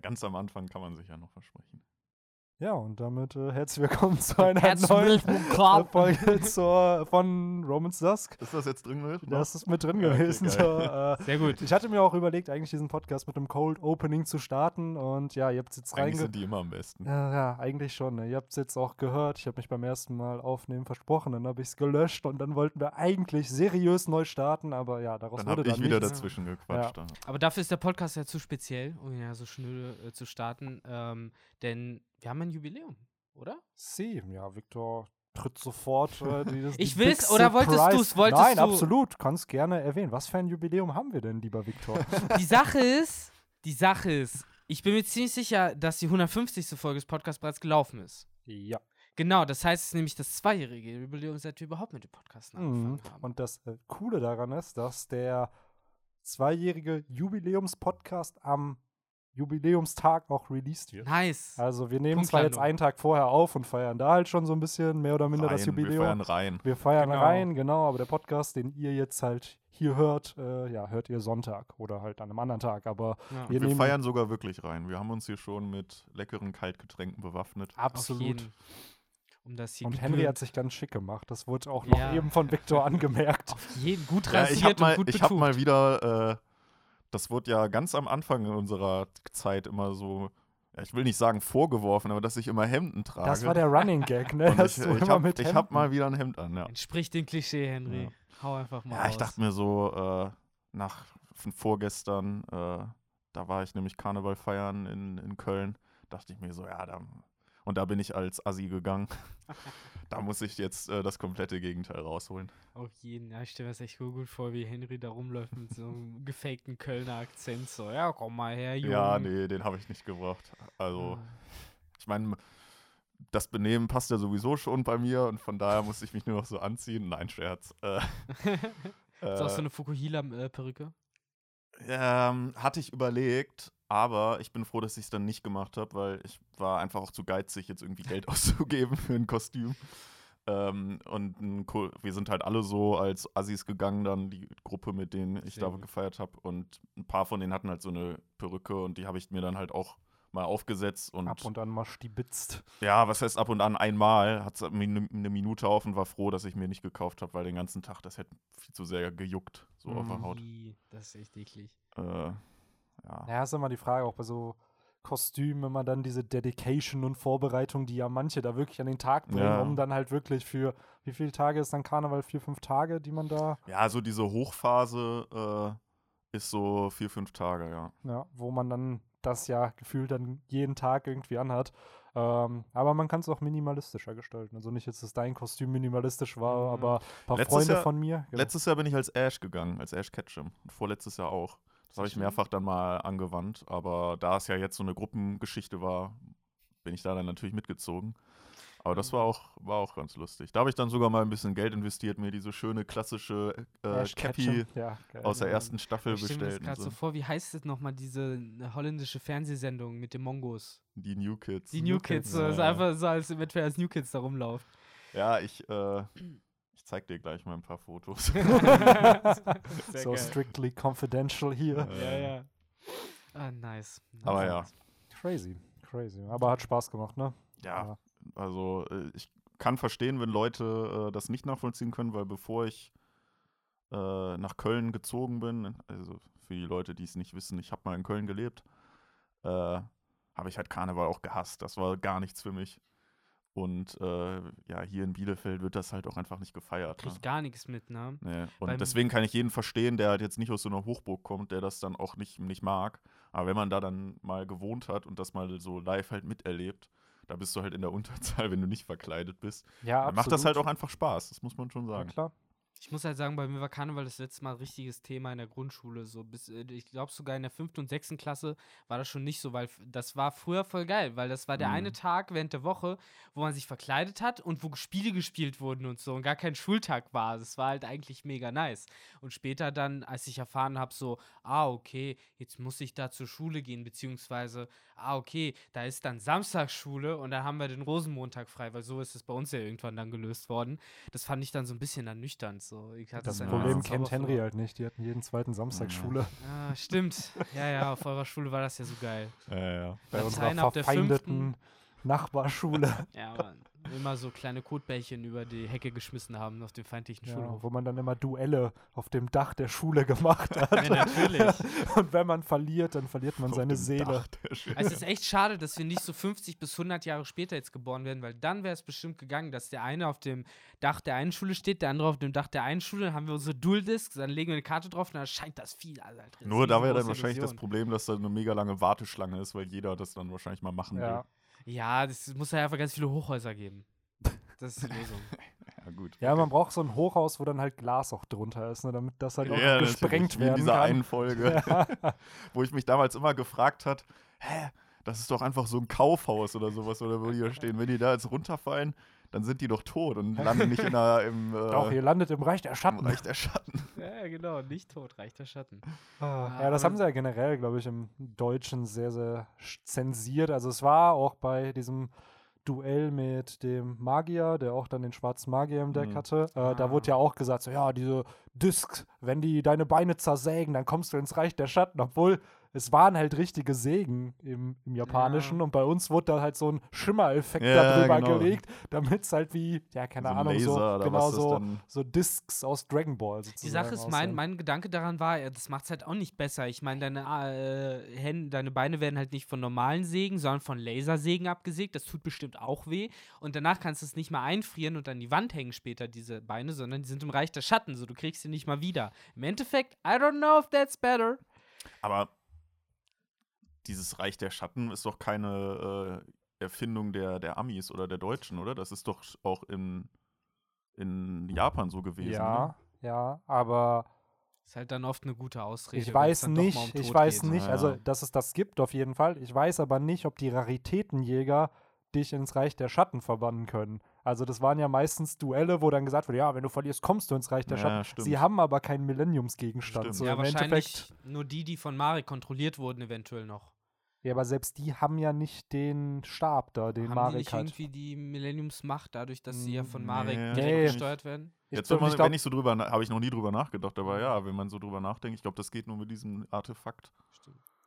Ganz am Anfang kann man sich ja noch versprechen. Ja, und damit äh, herzlich willkommen zu einer Herzlich neuen willkommen. Folge zur, von Romans Dusk. Ist das jetzt drin? Mit? Das ist mit drin okay, gewesen. geil. so, äh, Sehr gut. ich hatte mir auch überlegt, eigentlich diesen Podcast mit einem Cold Opening zu starten. Und ja, ihr habt es jetzt Eigentlich reinge... sind die immer am besten. Ja, ja, eigentlich schon. Ne? Ihr habt es jetzt auch gehört. Ich habe mich beim ersten Mal aufnehmen versprochen. Dann habe ich es gelöscht und dann wollten wir eigentlich seriös neu starten. Aber ja, daraus Dann wurde habe ich dann wieder nichts. dazwischen gequatscht. Ja. Aber dafür ist der Podcast ja zu speziell, um ihn ja so schnell äh, zu starten. Ähm, denn wir haben ein Jubiläum, oder? Sie, ja, Victor tritt sofort. Äh, die, Ich die will's, Big oder wolltest Surprise- du's? Wolltest Nein, du- absolut. Kannst gerne erwähnen. Was für ein Jubiläum haben wir denn, lieber Victor? Die Sache ist, die Sache ist, ich bin mir ziemlich sicher, dass die 150. Folge des Podcasts bereits gelaufen ist. ja. Genau, das heißt, es ist nämlich das zweijährige Jubiläum, seit wir überhaupt mit dem Podcast Mhm. angefangen haben. Und das äh, Coole daran ist, dass der zweijährige Jubiläumspodcast am Jubiläumstag auch released wird. nice. Also wir nehmen zwar jetzt einen Tag vorher auf und feiern da halt schon so ein bisschen mehr oder minder das Rein, wir Jubiläum. feiern rein. Wir feiern Genau. rein, genau, aber der Podcast, den ihr jetzt halt hier hört, äh, ja, hört ihr Sonntag oder halt an einem anderen Tag. Aber Ja. wir Wir feiern sogar wirklich rein. Wir haben uns hier schon mit leckeren Kaltgetränken bewaffnet. Absolut. Um das hier Und Henry hat sich ganz schick gemacht. Das wurde auch noch Ja. eben von Victor angemerkt. auf jeden gut Ja, rasiert ich habe mal, und gut ich hab betucht. mal wieder, äh, das wurde ja ganz am Anfang unserer Zeit immer so, ja, ich will nicht sagen vorgeworfen, aber dass ich immer Hemden trage. Das war der Running Gag, ne? Und ich, du ich immer habe mit ich hab mal wieder ein Hemd an, ja. Entspricht dem Klischee, Henry. Ja. Hau einfach mal Ja, raus. ich dachte mir so, äh, nach von vorgestern, äh, da war ich nämlich Karneval feiern in, in Köln, dachte ich mir so, ja, da, und da bin ich als Assi gegangen. da muss ich jetzt äh, das komplette Gegenteil rausholen. Auf jeden. Ja, ich stelle mir das echt gut gut vor, wie Henry da rumläuft mit so einem gefakten Kölner Akzent. So, ja, komm mal her, Junge. Ja, nee, den habe ich nicht gebracht. Also, ich meine, das Benehmen passt ja sowieso schon bei mir und von daher musste ich mich nur noch so anziehen. Nein, Scherz. Äh, Ist auch so äh, eine Fukuhila-Perücke? Ähm, hatte ich überlegt, aber ich bin froh, dass ich es dann nicht gemacht habe, weil ich war einfach auch zu geizig, jetzt irgendwie Geld auszugeben für ein Kostüm. Ähm, und ein Ko- wir sind halt alle so als Assis gegangen, dann die Gruppe, mit denen ich da gefeiert habe. Und ein paar von denen hatten halt so eine Perücke und die habe ich mir dann halt auch mal aufgesetzt. Und, ab und an mal stibitzt. ja, was heißt ab und an einmal, hat es eine eine Minute auf und war froh, dass ich mir nicht gekauft habe, weil den ganzen Tag das hätte viel zu sehr gejuckt, so auf der. Haut. Das ist echt eklig. Äh, ja. Ja, ist immer die Frage, auch bei so Kostümen, wenn man dann diese Dedication und Vorbereitung, die ja manche da wirklich an den Tag bringen, Ja. um dann halt wirklich für, wie viele Tage ist dann Karneval? Vier, fünf Tage, die man da, Ja, so diese Hochphase äh, ist so vier, fünf Tage, ja. ja, wo man dann das ja gefühlt dann jeden Tag irgendwie anhat. Ähm, aber man kann es auch minimalistischer gestalten. Also nicht jetzt, dass dein Kostüm minimalistisch war, Mhm. aber ein paar Letztes Freunde Jahr- von mir. genau. Letztes Jahr bin ich als Ash gegangen, als Ash Ketchum. Und vorletztes Jahr auch. Das habe ich mehrfach dann mal angewandt. Aber da es ja jetzt so eine Gruppengeschichte war, bin ich da dann natürlich mitgezogen. Aber das war auch, war auch ganz lustig. Da habe ich dann sogar mal ein bisschen Geld investiert, mir diese schöne klassische äh, Ash Cappy ja, aus der Ja. ersten Staffel Ich stelle mir das bestellt. und gerade so So. vor, wie heißt es nochmal, diese äh, holländische Fernsehsendung mit den Mongos? Die New Kids. Die New Kids, so, ja, ist ja. einfach so, als wenn als New Kids da rumlaufen. Ja, ich, äh, ich zeig dir gleich mal ein paar Fotos. So geil. strictly confidential hier. Ja, ja. Ah, nice. nice. Aber ja. Crazy, crazy. Aber hat Spaß gemacht, ne? Ja, also äh, ich kann verstehen, wenn Leute äh, das nicht nachvollziehen können, weil bevor ich äh, nach Köln gezogen bin, also für die Leute, die es nicht wissen, ich habe mal in Köln gelebt, äh, habe ich halt Karneval auch gehasst. Das war gar nichts für mich. Und äh, ja, hier in Bielefeld wird das halt auch einfach nicht gefeiert. Ne? Krieg gar nichts mit, ne? Nee. Und Beim- deswegen kann ich jeden verstehen, der halt jetzt nicht aus so einer Hochburg kommt, der das dann auch nicht, nicht mag. Aber wenn man da dann mal gewohnt hat und das mal so live halt miterlebt, da bist du halt in der Unterzahl, wenn du nicht verkleidet bist. Ja, Dann macht das halt absolut. auch einfach Spaß, das muss man schon Ja, sagen. klar. Ich muss halt sagen, bei mir war Karneval das letzte Mal ein richtiges Thema in der Grundschule. So bis, äh, ich glaube sogar in der fünften und sechsten Klasse war das schon nicht so, weil das war früher voll geil, weil das war der Mhm. eine Tag während der Woche, wo man sich verkleidet hat und wo Spiele gespielt wurden und so und gar kein Schultag war. Das war halt eigentlich mega nice. Und später dann, als ich erfahren habe, so, ah, okay, jetzt muss ich da zur Schule gehen, beziehungsweise, ah, okay, da ist dann Samstagsschule und dann haben wir den Rosenmontag frei, weil so ist es bei uns ja irgendwann dann gelöst worden. Das fand ich dann so ein bisschen ernüchternd. So. Ich hatte Das Ja. Problem kennt Henry halt nicht. Die hatten jeden zweiten Samstag Ja. Schule. Ah, stimmt. Ja, ja, auf eurer Schule war das ja so geil. Ja, ja. Bei Latein unserer ab der verfeindeten Nachbarschule. Ja, man. Immer so kleine Kotbällchen über die Hecke geschmissen haben auf dem feindlichen ja, Schulhof. wo man dann immer Duelle auf dem Dach der Schule gemacht hat. Ja, natürlich. Und wenn man verliert, dann verliert man Auf seine Seele. Also es ist echt schade, dass wir nicht so 50 bis 100 Jahre später jetzt geboren werden, weil dann wäre es bestimmt gegangen, dass der eine auf dem Dach der einen Schule steht, der andere auf dem Dach der einen Schule, dann haben wir unsere Dual-Discs, dann legen wir eine Karte drauf und dann erscheint das viel. Also halt Nur da wäre dann wahrscheinlich das Illusion. Problem, dass da eine mega lange Warteschlange ist, weil jeder das dann wahrscheinlich mal machen Ja. Ja, das muss ja einfach ganz viele Hochhäuser geben. Das ist die Lösung. Ja, gut. Ja, man braucht so ein Hochhaus, wo dann halt Glas auch drunter ist, ne, damit das halt auch Ja, gesprengt natürlich, wie in werden dieser kann. einen Folge, wo ich mich damals immer gefragt hat, hä, das ist doch einfach so ein Kaufhaus oder sowas, oder wo die da stehen. Wenn die da jetzt runterfallen, dann sind die doch tot und landen nicht in der, im, äh, Doch, ihr landet im Reich der im Schatten. Reich der Schatten. ja, genau. Nicht tot, reicht der Schatten. Ah, ja, das haben sie ja generell, glaube ich, im Deutschen sehr, sehr zensiert. Also es war auch bei diesem Duell mit dem Magier, der auch dann den schwarzen Magier im Deck Mhm. hatte. Äh, Da Ah. wurde ja auch gesagt, so ja, diese Discs, wenn die deine Beine zersägen, dann kommst du ins Reich der Schatten. Obwohl es waren halt richtige Sägen im, im Japanischen Ja. und bei uns wurde da halt so ein Schimmereffekt Ja, darüber genau. gelegt, damit es halt wie, ja, keine So Ahnung, Laser so, genau so, so Discs aus Dragon Ball sozusagen. Die Sache ist, mein, mein Gedanke daran war, ja, das macht es halt auch nicht besser. Ich meine, deine, äh, Hände, deine Beine werden halt nicht von normalen Sägen, sondern von Lasersägen abgesägt. Das tut bestimmt auch weh. Und danach kannst du es nicht mal einfrieren und an die Wand hängen später, diese Beine, sondern die sind im Reich der Schatten. So, du kriegst sie nicht mal wieder. Im Endeffekt, I don't know if that's better. Aber dieses Reich der Schatten ist doch keine äh, Erfindung der, der Amis oder der Deutschen, oder? Das ist doch auch in, in Japan so gewesen. Ja, Oder? ja, aber Ist halt dann oft eine gute Ausrede. ich weiß dann doch mal nicht, um ich Tod weiß geht. nicht, Ja. also dass es das gibt auf jeden Fall. Ich weiß aber nicht, ob die Raritätenjäger dich ins Reich der Schatten verbannen können. Also das waren ja meistens Duelle, wo dann gesagt wurde, ja, wenn du verlierst, kommst du ins Reich der Ja, Schatten. stimmt. Sie haben aber keinen Millenniumsgegenstand. So ja, im wahrscheinlich Endeffekt. nur die, die von Marek kontrolliert wurden, eventuell noch. Ja, aber selbst die haben ja nicht den Stab da, den Haben die Marek nicht hat. irgendwie die Millenniumsmacht, dadurch, dass sie ja von Marek nee. direkt Nee. gesteuert werden? Ich Jetzt, glaub- man, ich glaub- wenn ich so drüber, habe ich noch nie drüber nachgedacht, aber ja, wenn man so drüber nachdenkt, ich glaube, das geht nur mit diesem Artefakt.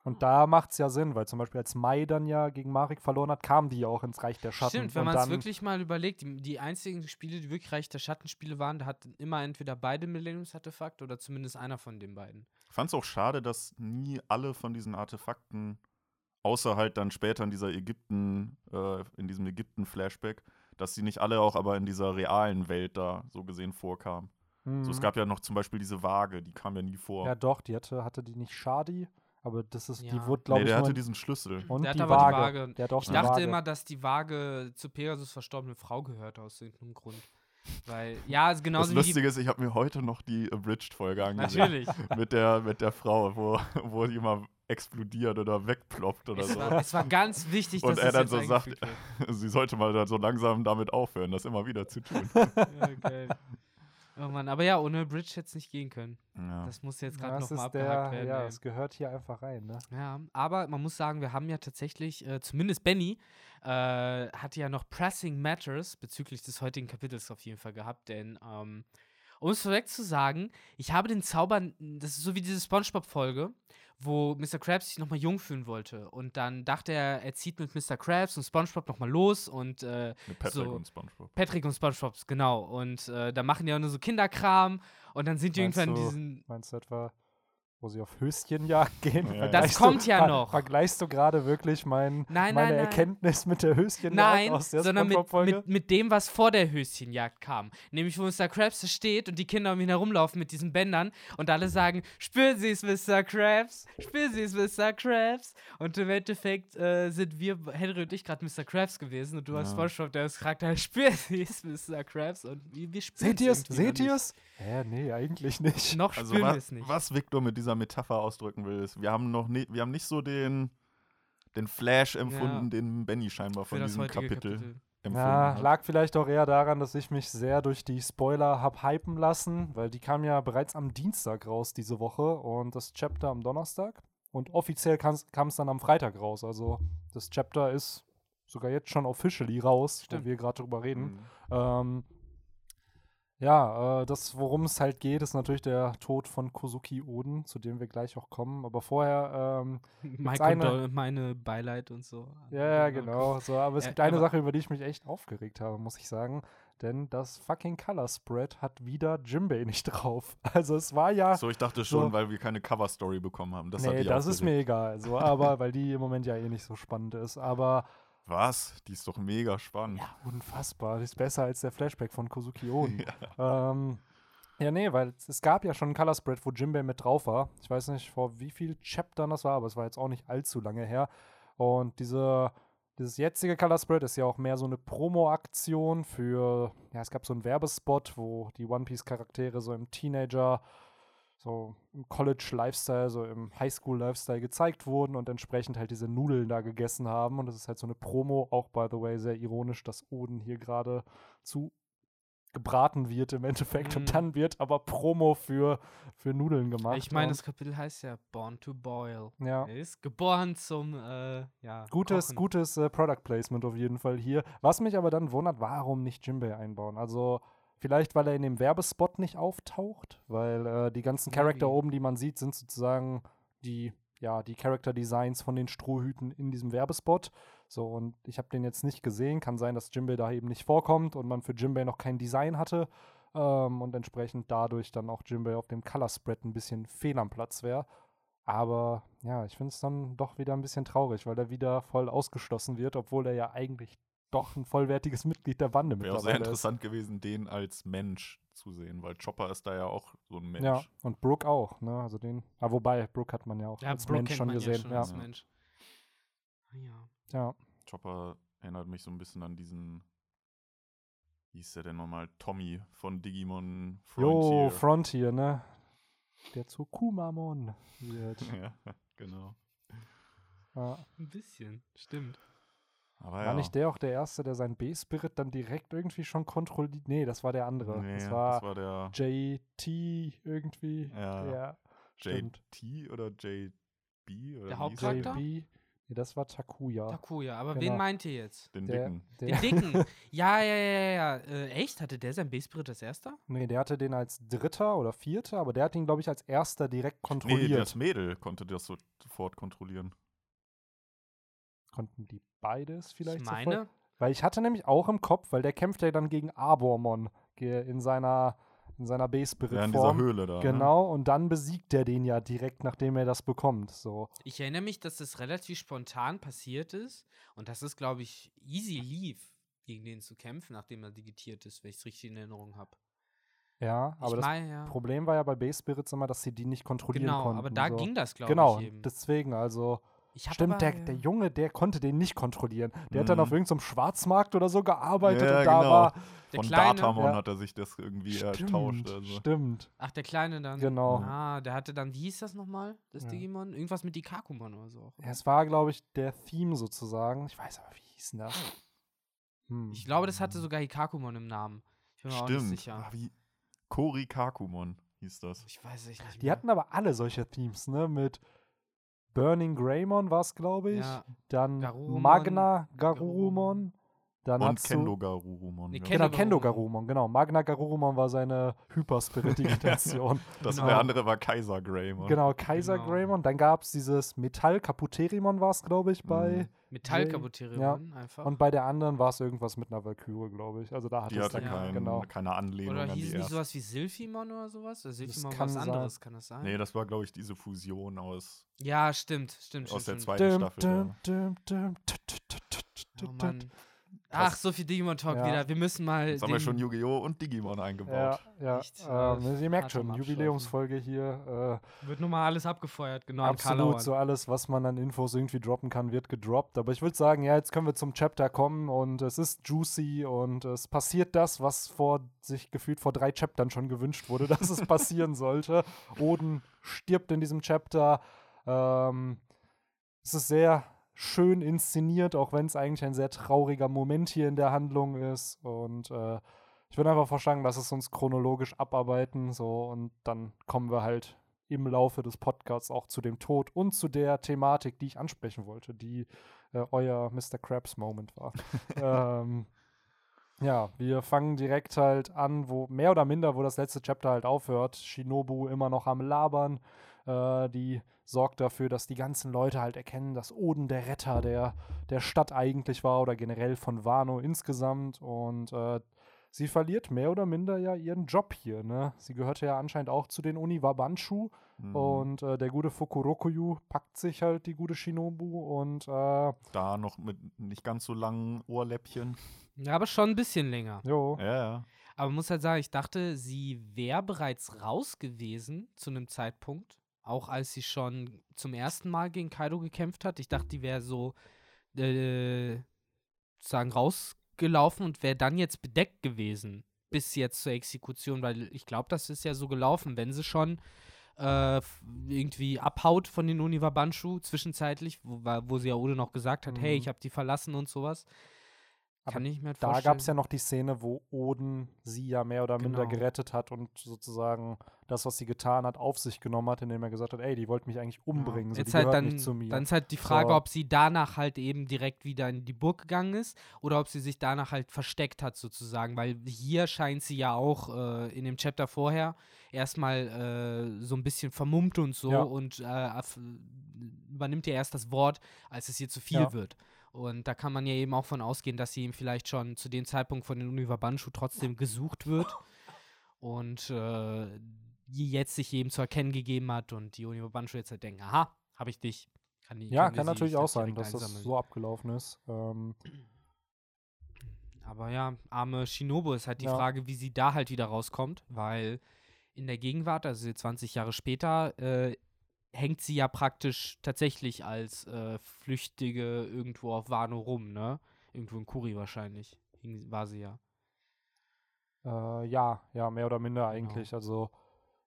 Und da macht es ja Sinn, weil zum Beispiel als Mai dann ja gegen Marek verloren hat, kamen die ja auch ins Reich der Schatten. Stimmt, wenn man es wirklich mal überlegt, die, die einzigen Spiele, die wirklich Reich der Schattenspiele waren, da hatten immer entweder beide Millenniums-Artefakt oder zumindest einer von den beiden. Ich fand es auch schade, dass nie alle von diesen Artefakten, außer halt dann später in dieser Ägypten, äh, in diesem Ägypten-Flashback, dass sie nicht alle auch aber in dieser realen Welt da so gesehen vorkamen. Mhm. So, es gab ja noch zum Beispiel diese Waage, die kam ja nie vor. Ja, doch, die hatte, hatte die nicht Shadi, aber das ist, die Ja. wurde, glaube nee, ich, der hatte diesen Schlüssel. und Der hat die aber die Waage. Waage. Der Ich die dachte Waage. immer, dass die Waage zu Pegasus verstorbene Frau gehört aus irgendeinem Grund. Weil, ja, also Das genauso wie die. Lustige ist, ich habe mir heute noch die Abridged-Folge angesehen. Natürlich. mit, der, mit der Frau, wo, wo die immer explodiert oder wegploppt oder Es so. war, es war ganz wichtig, Und dass er das dann so sagt. Sie sollte mal dann so langsam damit aufhören, das immer wieder zu tun. Ja, geil. Oh Mann, aber ja, ohne Bridge hätte es nicht gehen können. Ja. Das muss jetzt Ja, gerade das nochmal ist der, abgehakt werden. ja, es gehört hier einfach rein, ne? Ja, aber man muss sagen, wir haben ja tatsächlich, äh, zumindest Benny, äh, hatte ja noch Pressing Matters bezüglich des heutigen Kapitels auf jeden Fall gehabt, denn ähm, um es vorweg zu sagen, ich habe den Zauber, das ist so wie diese Spongebob-Folge, wo Mr. Krabs sich nochmal jung fühlen wollte und dann dachte er, er zieht mit Mr. Krabs und Spongebob nochmal los und äh, Mit Patrick so. und Spongebob. Patrick und Spongebob, genau, und äh, da machen die auch nur so Kinderkram und dann sind die Meinst irgendwann in du- diesen Meinst du etwa, wo sie auf Höschenjagd gehen? Ja, Das kommt du, ja noch. Vergleichst du gerade wirklich mein, Nein, meine nein, nein. Erkenntnis mit der Höschenjagd Nein, aus der sondern mit, mit, mit dem, was vor der Höschenjagd kam. Nämlich, wo Mr. Krabs steht und die Kinder um ihn herumlaufen mit diesen Bändern und alle sagen, spüren Sie es, Mr. Krabs, spüren Sie es, Mr. Krabs. Und im Endeffekt äh, sind wir, Henry und ich, gerade Mr. Krabs gewesen und du hast Ja. SpongeBob, der das Charakter, spüren Sie es, Mr. Krabs. Und wir, wir spüren Seht ihr es? Seht ihr es? Hä, nee, eigentlich nicht. Noch Also spüren wir es nicht. was Victor mit dieser Metapher ausdrücken will, ist, wir haben noch nie, wir haben nicht so den, den Flash empfunden, den Benny scheinbar von diesem Kapitel, Kapitel. empfunden Ja, hat. lag vielleicht auch eher daran, dass ich mich sehr durch die Spoiler hab hypen lassen, weil die kam ja bereits am Dienstag raus diese Woche und das Chapter am Donnerstag. Und offiziell kam es dann am Freitag raus. Also das Chapter ist sogar jetzt schon officially raus, Stimmt. wo wir gerade drüber reden. Mhm. Ähm, Ja, äh, das, worum es halt geht, ist natürlich der Tod von Kozuki Oden, zu dem wir gleich auch kommen. Aber vorher, ähm, Mein eine- Kondol, meine Beileid und so. ja, ja, genau. So, aber es Äh, gibt eine aber- Sache, über die ich mich echt aufgeregt habe, muss ich sagen. Denn das fucking Color Spread hat wieder Jimbei nicht drauf. Also es war ja. So, ich dachte schon, So. weil wir keine Cover-Story bekommen haben. Das nee, das ist mir egal. So, aber weil die im Moment ja eh nicht so spannend ist. Aber Was? Die ist doch mega spannend. ja, unfassbar. Die ist besser als der Flashback von Kozuki Oden. Ähm, ja, nee, weil es, es gab ja schon ein Color Spread, wo Jimbei mit drauf war. Ich weiß nicht, vor wie viel Chaptern das war, aber es war jetzt auch nicht allzu lange her. Und diese, dieses jetzige Color Spread ist ja auch mehr so eine Promo-Aktion für, ja, es gab so einen Werbespot, wo die One Piece-Charaktere so im Teenager, so im College-Lifestyle, so im Highschool-Lifestyle gezeigt wurden und entsprechend halt diese Nudeln da gegessen haben. Und das ist halt so eine Promo, auch by the way sehr ironisch, dass Oden hier gerade zu gebraten wird im Endeffekt Mhm. und dann wird aber Promo für, für Nudeln gemacht. Ich meine, das Kapitel heißt ja Born to Boil. Ja. Er ist geboren zum, äh, ja. Gutes, Kochen. gutes äh, Product Placement auf jeden Fall hier. Was mich aber dann wundert, warum nicht Jimbei einbauen? Also vielleicht, weil er in dem Werbespot nicht auftaucht, weil äh, die ganzen Charakter oben, die man sieht, sind sozusagen die, ja, die Character Designs von den Strohhüten in diesem Werbespot. So, und ich habe den jetzt nicht gesehen. Kann sein, dass Jimbei da eben nicht vorkommt und man für Jimbei noch kein Design hatte. Ähm, und entsprechend dadurch dann auch Jimbei auf dem Color Spread ein bisschen fehl am Platz wäre. Aber ja, ich finde es dann doch wieder ein bisschen traurig, weil er wieder voll ausgeschlossen wird, obwohl er ja eigentlich doch ein vollwertiges Mitglied der Bande Wäre auch sehr mittlerweile ist. interessant gewesen, den als Mensch zu sehen, weil Chopper ist da ja auch so ein Mensch. Ja, und Brooke auch, ne? Also den. Ah, wobei, Brooke hat man ja auch Ja, als Brooke Mensch kennt schon man gesehen. Ja schon Ja. Mensch. Ja. ja. Chopper erinnert mich so ein bisschen an diesen, wie hieß der denn nochmal? Tommy von Digimon Jo, Frontier. Frontier, ne? Der zu Kumamon wird. ja, genau. ja. Ein bisschen, stimmt. Aber War ja. nicht der auch der Erste, der seinen B-Spirit dann direkt irgendwie schon kontrolliert? Nee, das war der andere. Nee, das war, das war der JT irgendwie. Ja. ja stimmt. JT oder JB oder Der Hauptcharakter? der? JB. Nee, das war Takuya. Takuya, aber Genau. wen meint ihr jetzt? Den Der, dicken. der, Den Dicken. ja, ja, ja, ja, ja. Äh, echt? Hatte der sein B-Spirit als erster? nee, der hatte den als Dritter oder Vierter, aber der hat ihn, glaube ich, als Erster direkt Nee, kontrolliert. das Mädel konnte das so- sofort kontrollieren. Konnten die beides vielleicht ich sofort? meine, Weil ich hatte nämlich auch im Kopf, weil der kämpft ja dann gegen Arbormon in seiner, in seiner Ja, in dieser. Höhle da. Ne? Genau, und dann besiegt er den ja direkt, nachdem er das bekommt. So. ich erinnere mich, dass das relativ spontan passiert ist und dass es, glaube ich, easy lief, gegen den zu kämpfen, nachdem er digitiert ist, wenn ich es richtig in Erinnerung habe. Ja, aber ich das meine, ja. Problem war ja bei B-Spirits immer, dass sie die nicht kontrollieren Genau, konnten. aber da so. ging das, glaube Genau, ich, eben. deswegen, also. Stimmt, aber, der, ja. der Junge, der konnte den nicht kontrollieren. Der hat dann Mhm. auf irgendeinem Schwarzmarkt oder so gearbeitet Ja, und da genau. war. Der Von Kleine- Datamon Ja. hat er sich das irgendwie Stimmt, ertauscht. Also. stimmt. Ach, der Kleine dann. Genau. Ah, der hatte dann, wie hieß das nochmal, das Ja. Digimon? Irgendwas mit Ikakumon oder so. Ja, es war, glaube ich, der Theme sozusagen. Ich weiß aber, wie hieß denn das? Hm. Ich glaube, das hatte sogar Hikakumon im Namen. Ich bin mir auch Stimmt. nicht sicher. Ah, wie Kori Kakumon hieß das. Ich weiß es nicht Die mehr. hatten aber alle solche Themes, ne? Mit Burning Greymon war es, glaube ich. ja. Dann Garurumon, Magna Garurumon. Dann Und Kendo Garurumon. Nee, ja. Kendo Genau, Kendo Garurumon. Genau. Magna Garurumon war seine Hyperspirit-Digitation. Das Genau. der andere war Kaiser Greymon. genau, Kaiser Genau. Greymon. Dann gab es dieses Metall Kaputerimon war es, glaube ich, bei. Mhm. Metallkabuterion einfach. Und bei der anderen war es irgendwas mit einer Valkyrie, glaube ich. Also da hat Die es hatte dann, Ja. kein, genau. keine Anlehnung Oder an hieß die es nicht sowas wie Silphimon oder sowas? Oder Silphimon war kann was sein. anderes, kann das sein? Nee, das war, glaube ich, diese Fusion aus, Ja, stimmt, stimmt, aus der stimmt, stimmt. zweiten Dum, Staffel. dum, dum, dum, Oh Mann. Ach, so viel Digimon-Talk Ja. wieder. Wir müssen mal. Jetzt haben wir schon Yu-Gi-Oh! und Digimon eingebaut. Ja, ja. Ähm, äh, ihr merkt schon. Jubiläumsfolge hier. Äh, Wird nun mal alles abgefeuert, genau. Absolut, so alles, was man an Infos irgendwie droppen kann, wird gedroppt. Aber ich würde sagen, ja, jetzt können wir zum Chapter kommen und es ist juicy und es passiert das, was vor sich gefühlt vor drei Chaptern schon gewünscht wurde, dass es passieren sollte. Oden stirbt in diesem Chapter. Ähm, es ist sehr schön inszeniert, auch wenn es eigentlich ein sehr trauriger Moment hier in der Handlung ist. Und äh, ich würde einfach vorschlagen, lass es uns chronologisch abarbeiten, so und dann kommen wir halt im Laufe des Podcasts auch zu dem Tod und zu der Thematik, die ich ansprechen wollte, die äh, euer Mr. Krabs Moment war. ähm, Ja, wir fangen direkt halt an, wo mehr oder minder, wo das letzte Chapter halt aufhört. Shinobu immer noch am Labern. Äh, die sorgt dafür, dass die ganzen Leute halt erkennen, dass Oden der Retter der, der Stadt eigentlich war oder generell von Wano insgesamt. Und äh, sie verliert mehr oder minder ja ihren Job hier. Ne? Sie gehörte ja anscheinend auch zu den Uniwabanshu. Mhm. Und äh, der gute Fukurokuyu packt sich halt die gute Shinobu und äh, da noch mit nicht ganz so langen Ohrläppchen. Ja, aber schon ein bisschen länger. jo. Ja, ja. Aber man muss halt sagen, ich dachte, sie wäre bereits raus gewesen zu einem Zeitpunkt. Auch als sie schon zum ersten Mal gegen Kaido gekämpft hat. Ich dachte, die wäre so äh, sozusagen rausgelaufen und wäre dann jetzt bedeckt gewesen. Bis jetzt zur Exekution, weil ich glaube, das ist ja so gelaufen, wenn sie schon äh, irgendwie abhaut von den Uniwabanshu zwischenzeitlich, wo, wo sie ja Ode noch gesagt hat, hey, Mhm. ich habe die verlassen und sowas. Aber Kann ich mir Da vorstellen. gab es ja noch die Szene, wo Oden sie ja mehr oder minder Genau. gerettet hat und sozusagen das, was sie getan hat, auf sich genommen hat, indem er gesagt hat, ey, die wollte mich eigentlich umbringen, so, Jetzt die halt gehört dann, nicht zu mir. dann ist halt die Frage, So. ob sie danach halt eben direkt wieder in die Burg gegangen ist oder ob sie sich danach halt versteckt hat sozusagen, weil hier scheint sie ja auch äh, in dem Chapter vorher erstmal äh, so ein bisschen vermummt und so Ja. und äh, übernimmt ja erst das Wort, als es ihr zu viel Ja. wird. Und da kann man ja eben auch von ausgehen, dass sie ihm vielleicht schon zu dem Zeitpunkt von den Univabanshu trotzdem gesucht wird und äh, die jetzt sich eben zu erkennen gegeben hat und die Univabanshu jetzt halt denken, aha, habe ich dich. Kann die, ja, kann sie natürlich auch sein, dass das einsammeln. so abgelaufen ist. Ähm, Aber ja, arme Shinobu ist halt die Ja. Frage, wie sie da halt wieder rauskommt, weil in der Gegenwart, also jetzt 20 Jahre später, äh, hängt sie ja praktisch tatsächlich als äh, Flüchtige irgendwo auf Wano rum, ne? Irgendwo in Kuri wahrscheinlich. Hing, war sie ja. äh, ja, ja, mehr oder minder Genau. eigentlich. Also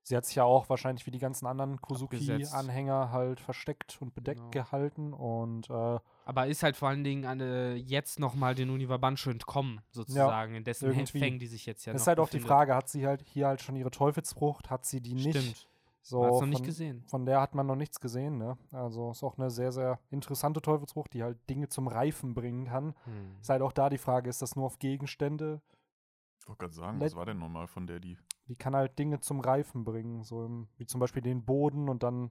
sie hat sich ja auch wahrscheinlich wie die ganzen anderen Abgesetzt. Kozuki-Anhänger halt versteckt und bedeckt Genau. gehalten und äh, Aber ist halt vor allen Dingen an, äh, jetzt nochmal den Univabanshu entkommen, sozusagen, in dessen. Fängen die sich jetzt ja noch ist halt auch die. Frage, hat sie halt hier halt schon ihre Teufelsfrucht, hat sie die nicht? So, Man hat's noch von, nicht gesehen. Von der hat man noch nichts gesehen, ne? Also ist auch eine sehr, sehr interessante Teufelsfrucht, die halt Dinge zum Reifen bringen kann. Hm. Ist halt auch da die Frage, ist das nur auf Gegenstände? Ich wollte gerade sagen, Let- was war denn nochmal von der, die. Die kann halt Dinge zum Reifen bringen, so im, wie zum Beispiel den Boden und dann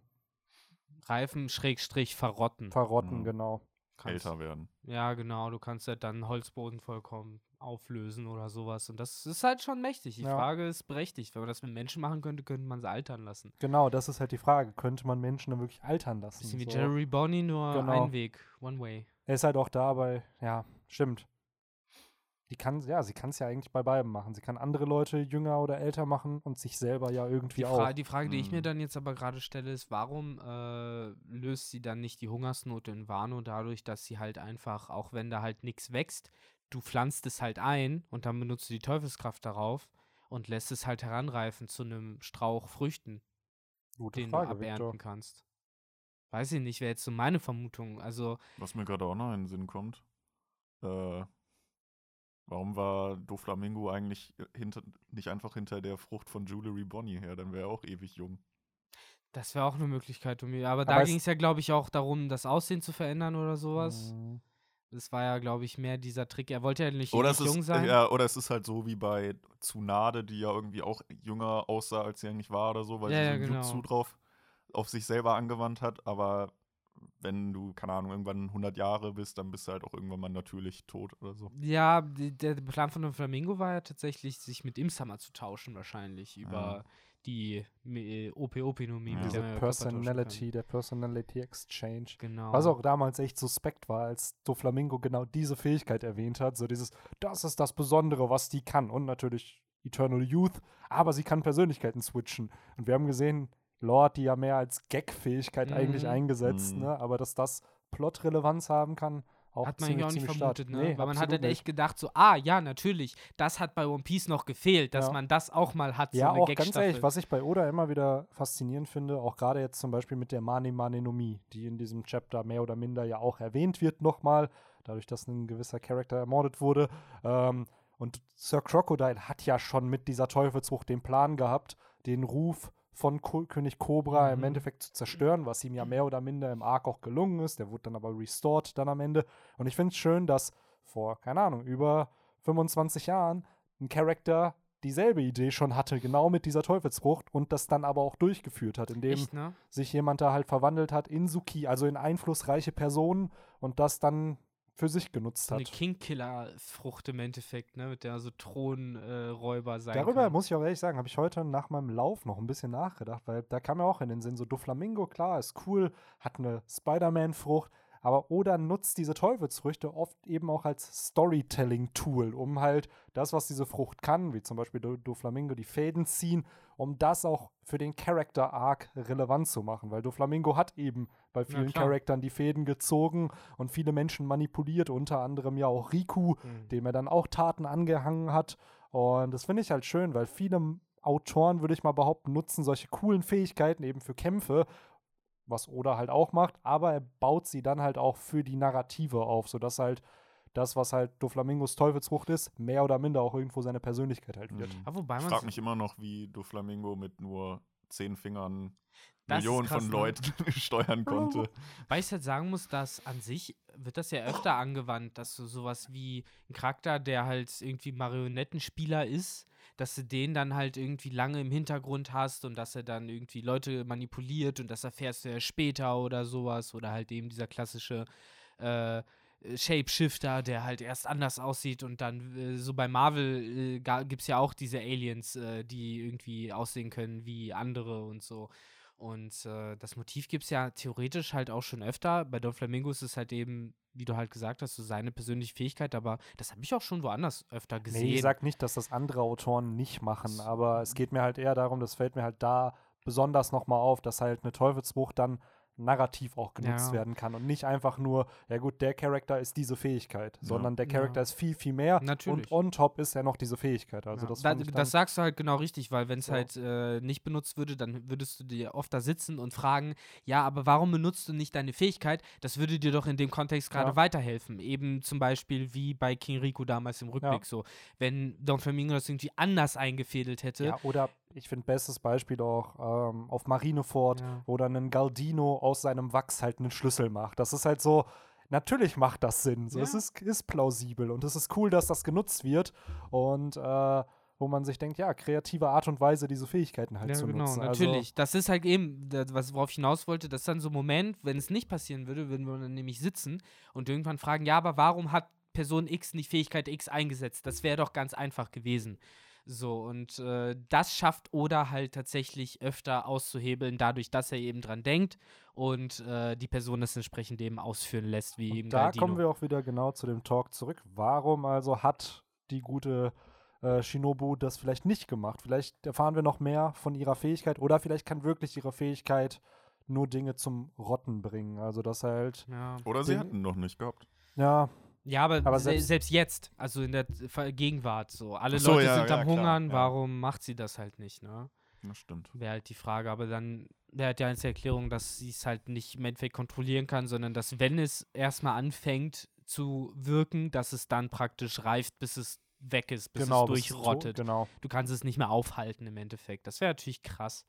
Reifen, Schrägstrich, verrotten. verrotten, Mhm. genau. Kannst- älter werden. Ja, genau, du kannst halt dann Holzboden vollkommen auflösen oder sowas. Und das ist halt schon mächtig. Die Ja. Frage ist berechtigt. Wenn man das mit Menschen machen könnte, könnte man sie altern lassen. Genau, das ist halt die Frage. Könnte man Menschen dann wirklich altern lassen? Bisschen wie so. Jerry Bonnie, nur Genau. ein Weg, one way. Er ist halt auch dabei, ja, stimmt. Die kann, ja, sie kann es ja eigentlich bei beiden machen. Sie kann andere Leute jünger oder älter machen und sich selber ja irgendwie Die, auch. Die Frage, die ich mir Mhm. dann jetzt aber gerade stelle, ist, warum äh, löst sie dann nicht die Hungersnot in Wano dadurch, dass sie halt einfach, auch wenn da halt nichts wächst, du pflanzt es halt ein und dann benutzt du die Teufelskraft darauf und lässt es halt heranreifen zu einem Strauch Früchten. Gute den Frage, du abernten Victor. kannst. Weiß ich nicht, wäre jetzt so meine Vermutung. Also, Was mir gerade auch noch in den Sinn kommt. Äh, warum war Doflamingo eigentlich äh, hinter, nicht einfach hinter der Frucht von Jewelry Bonnie her? Dann wäre er auch ewig jung. das wäre auch eine Möglichkeit. um mir- Aber, Aber da ging es ja, glaube ich, auch darum, das Aussehen zu verändern oder sowas. Mhm. Das war ja, glaube ich, mehr dieser Trick. Er wollte ja nicht Oder ist, jung sein. ja, oder es ist halt so wie bei Tsunade, die ja irgendwie auch jünger aussah, als sie eigentlich war oder so, weil Ja, sie ja, so ein genau. Jutsu drauf auf sich selber angewandt hat. Aber wenn du, keine Ahnung, irgendwann 100 Jahre bist, dann bist du halt auch irgendwann mal natürlich tot oder so. Ja, der Plan von dem Flamingo war ja tatsächlich, sich mit Imsama zu tauschen, wahrscheinlich, über die äh, OP-OP-Nomie. Ja. Diese der ja. Personality, der Personality Exchange. Genau. Was auch damals echt suspekt war, als Doflamingo genau diese Fähigkeit erwähnt hat. So dieses, das ist das Besondere, was die kann. Und natürlich Eternal Youth, aber sie kann Persönlichkeiten switchen. Und wir haben gesehen, Lore hat die ja mehr als Gag-Fähigkeit eigentlich Mhm. eingesetzt, Mhm. ne? Aber dass das Plot-Relevanz haben kann, auch hat man ziemlich, ja auch nicht vermutet, ne? Nee, Weil man hat halt echt gedacht, so, ah, ja, natürlich, das hat bei One Piece noch gefehlt, dass Ja. man das auch mal hat, Ja, so auch ganz ehrlich, was ich bei Oda immer wieder faszinierend finde, auch gerade jetzt zum Beispiel mit der Mane Mane no Mi, die in diesem Chapter mehr oder minder ja auch erwähnt wird nochmal, dadurch, dass ein gewisser Charakter ermordet wurde. Ähm, und Sir Crocodile hat ja schon mit dieser Teufelsfrucht den Plan gehabt, den Ruf von Ko König Cobra im Mhm. Endeffekt zu zerstören, was ihm ja mehr oder minder im Arc auch gelungen ist. Der wurde dann aber restored dann am Ende. Und ich finde es schön, dass vor, keine Ahnung, über 25 Jahren ein Charakter dieselbe Idee schon hatte, genau mit dieser Teufelsfrucht und das dann aber auch durchgeführt hat, indem Echt, ne? sich jemand da halt verwandelt hat in Suki, also in einflussreiche Personen und das dann für sich genutzt So eine hat. Kingkiller-Frucht im Endeffekt, ne? Mit der so Thronräuber sein Darüber kann. muss ich auch ehrlich sagen, habe ich heute nach meinem Lauf noch ein bisschen nachgedacht, weil da kam mir auch in den Sinn, so Doflamingo, klar, ist cool, hat eine Spider-Man-Frucht, aber Oda nutzt diese Teufelsfrüchte oft eben auch als Storytelling-Tool, um halt das, was diese Frucht kann, wie zum Beispiel Do Doflamingo, die Fäden ziehen, um das auch für den Character-Arc relevant zu machen, weil Doflamingo hat eben bei vielen klar. Charaktern die Fäden gezogen und viele Menschen manipuliert, unter anderem ja auch Riku, Mhm. dem er dann auch Taten angehangen hat. Und das finde ich halt schön, weil viele Autoren, würde ich mal behaupten, nutzen solche coolen Fähigkeiten eben für Kämpfe, was Oda halt auch macht, aber er baut sie dann halt auch für die Narrative auf, sodass halt das, was halt Doflamingos Teufelsfrucht ist, mehr oder minder auch irgendwo seine Persönlichkeit halt wird. Mhm. Wobei Ich frage mich immer noch, wie Doflamingo mit nur zehn Fingern Das Millionen krass, von ne? Leuten steuern konnte. Weil ich halt sagen muss, dass an sich wird das ja öfter angewandt, dass du sowas wie ein Charakter, der halt irgendwie Marionettenspieler ist, dass du den dann halt irgendwie lange im Hintergrund hast und dass er dann irgendwie Leute manipuliert und das erfährst du ja später oder sowas oder halt eben dieser klassische äh, Shapeshifter, der halt erst anders aussieht und dann äh, so bei Marvel äh, gibt es ja auch diese Aliens, äh, die irgendwie aussehen können wie andere und so. Und äh, das Motiv gibt es ja theoretisch halt auch schon öfter. Bei Don Flamingo ist es halt eben, wie du halt gesagt hast, so seine persönliche Fähigkeit, aber das habe ich auch schon woanders öfter gesehen. Nee, ich sag nicht, dass das andere Autoren nicht machen, aber es geht mir halt eher darum, das fällt mir halt da besonders nochmal auf, dass halt eine Teufelsfrucht dann narrativ auch genutzt Ja. werden kann und nicht einfach nur, ja gut, der Charakter ist diese Fähigkeit, sondern der Ja. Charakter ist viel, viel mehr Natürlich. und on top ist er noch diese Fähigkeit. Also Ja, das, da, das sagst du halt genau richtig, weil wenn es So. halt äh, nicht benutzt würde, dann würdest du dir oft da sitzen und fragen, ja, aber warum benutzt du nicht deine Fähigkeit? Das würde dir doch in dem Kontext gerade Ja. weiterhelfen. Eben zum Beispiel wie bei King Rico damals im Rückblick so. Wenn Don Flamingo das irgendwie anders eingefädelt hätte. ja, oder ich finde bestes Beispiel auch ähm, auf Marineford, Ja. wo dann ein Galdino aus seinem Wachs halt einen Schlüssel macht. Das ist halt so, natürlich macht das Sinn. So, Es Ja. ist, ist plausibel und es ist cool, dass das genutzt wird und äh, wo man sich denkt, ja, kreative Art und Weise, diese Fähigkeiten halt Ja, zu genau, nutzen. natürlich. das ist halt eben, das, was, worauf ich hinaus wollte, das ist dann so ein Moment, wenn es nicht passieren würde, würden wir dann nämlich sitzen und irgendwann fragen, ja, aber warum hat Person X nicht Fähigkeit X eingesetzt? Das wäre doch ganz einfach gewesen. So, und äh, das schafft Oda halt tatsächlich öfter auszuhebeln, dadurch, dass er eben dran denkt und äh, die Person das entsprechend eben ausführen lässt, wie Und eben da Galdino. kommen wir auch wieder genau zu dem Talk zurück. Warum also hat die gute äh, Shinobu das vielleicht nicht gemacht? Vielleicht erfahren wir noch mehr von ihrer Fähigkeit oder vielleicht kann wirklich ihre Fähigkeit nur Dinge zum Rotten bringen. Also dass halt, ja. Oder sie hatten noch nicht gehabt. ja, Ja, aber, Aber se selbst- selbst, jetzt, also in der Gegenwart so. Alle so, Leute ja, sind ja, am klar, Hungern, ja. warum macht sie das halt nicht, ne? Das stimmt. Wäre halt die Frage. Aber dann wäre halt ja als Erklärung, dass sie es halt nicht im Endeffekt kontrollieren kann, sondern dass, wenn es erstmal anfängt zu wirken, dass es dann praktisch reift, bis es weg ist, bis genau. es bis to- durchrottet. Genau. Du kannst es nicht mehr aufhalten im Endeffekt. Das wäre natürlich krass.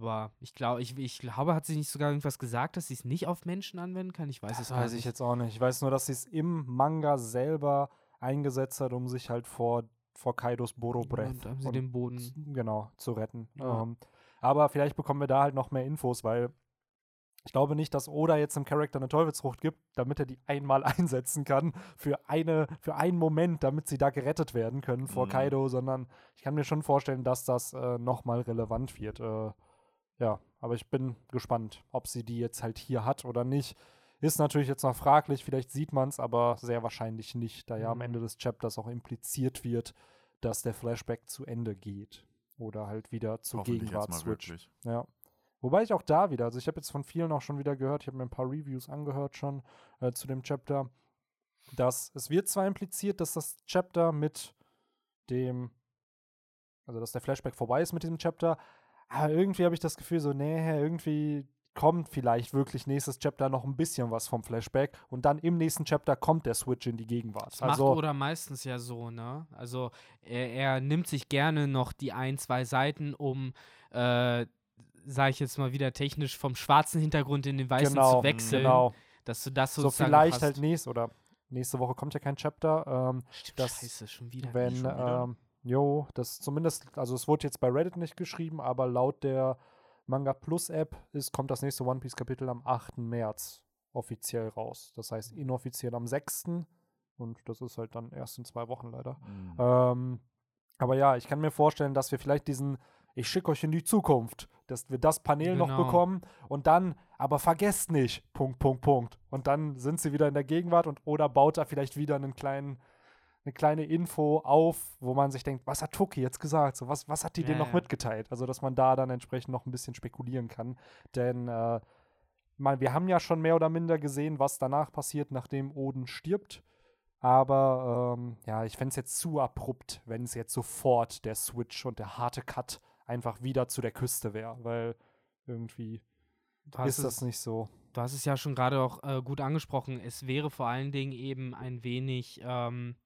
Aber ich glaube, ich, ich glaube, hat sie nicht sogar irgendwas gesagt, dass sie es nicht auf Menschen anwenden kann? Ich weiß Das es weiß nicht. ich jetzt auch nicht. Ich weiß nur, dass sie es im Manga selber eingesetzt hat, um sich halt vor, vor Kaidos Boro Breath Und haben sie und den Boden. genau zu retten. Ja. Ähm, aber vielleicht bekommen wir da halt noch mehr Infos, weil ich glaube nicht, dass Oda jetzt dem Charakter eine Teufelsfrucht gibt, damit er die einmal einsetzen kann für eine für einen Moment, damit sie da gerettet werden können vor Mhm. Kaido, sondern ich kann mir schon vorstellen, dass das äh, noch mal relevant wird. Äh, ja, aber ich bin gespannt, ob sie die jetzt halt hier hat oder nicht. Ist natürlich jetzt noch fraglich, vielleicht sieht man es, aber sehr wahrscheinlich nicht, da ja am Mhm. Ende des Chapters auch impliziert wird, dass der Flashback zu Ende geht. Oder halt wieder zur Gegenwart switcht. wirklich. Ja. Wobei ich auch da wieder, also ich habe jetzt von vielen auch schon wieder gehört, ich habe mir ein paar Reviews angehört schon äh, zu dem Chapter, dass es wird zwar impliziert, dass das Chapter mit dem, also dass der Flashback vorbei ist mit diesem Chapter, aber irgendwie habe ich das Gefühl so, nee, irgendwie kommt vielleicht wirklich nächstes Chapter noch ein bisschen was vom Flashback und dann im nächsten Chapter kommt der Switch in die Gegenwart. Das macht Also Oda meistens ja so, ne? Also er, er nimmt sich gerne noch die ein, zwei Seiten, um, äh, sag ich jetzt mal wieder technisch, vom schwarzen Hintergrund in den weißen genau, zu wechseln. genau. Dass du das So sozusagen vielleicht hast. halt nächst oder nächste Woche kommt ja kein Chapter. Ähm, Stimmt, das- scheiße, schon wieder. wenn, schon wieder? ähm, jo, das zumindest, also es wurde jetzt bei Reddit nicht geschrieben, aber laut der Manga Plus App ist, kommt das nächste One Piece Kapitel am 8. März offiziell raus. Das heißt inoffiziell am 6. Und das ist halt dann erst in zwei Wochen leider. Mhm. Ähm, aber ja, ich kann mir vorstellen, dass wir vielleicht diesen Ich schicke euch in die Zukunft, dass wir das Panel noch Genau. bekommen und dann, aber vergesst nicht, Punkt, Punkt, Punkt. Und dann sind sie wieder in der Gegenwart und oder baut da vielleicht wieder einen kleinen, eine kleine Info auf, wo man sich denkt, was hat Tuki jetzt gesagt? So, was, was hat die Ja, denen noch ja. mitgeteilt? Also, dass man da dann entsprechend noch ein bisschen spekulieren kann. Denn äh, mal, wir haben ja schon mehr oder minder gesehen, was danach passiert, nachdem Oden stirbt. Aber ähm, ja, ich fände es jetzt zu abrupt, wenn es jetzt sofort der Switch und der harte Cut einfach wieder zu der Küste wäre, weil irgendwie ist das nicht so. Du hast es ja schon gerade auch äh, gut angesprochen. Es wäre vor allen Dingen eben ein wenig, ähm,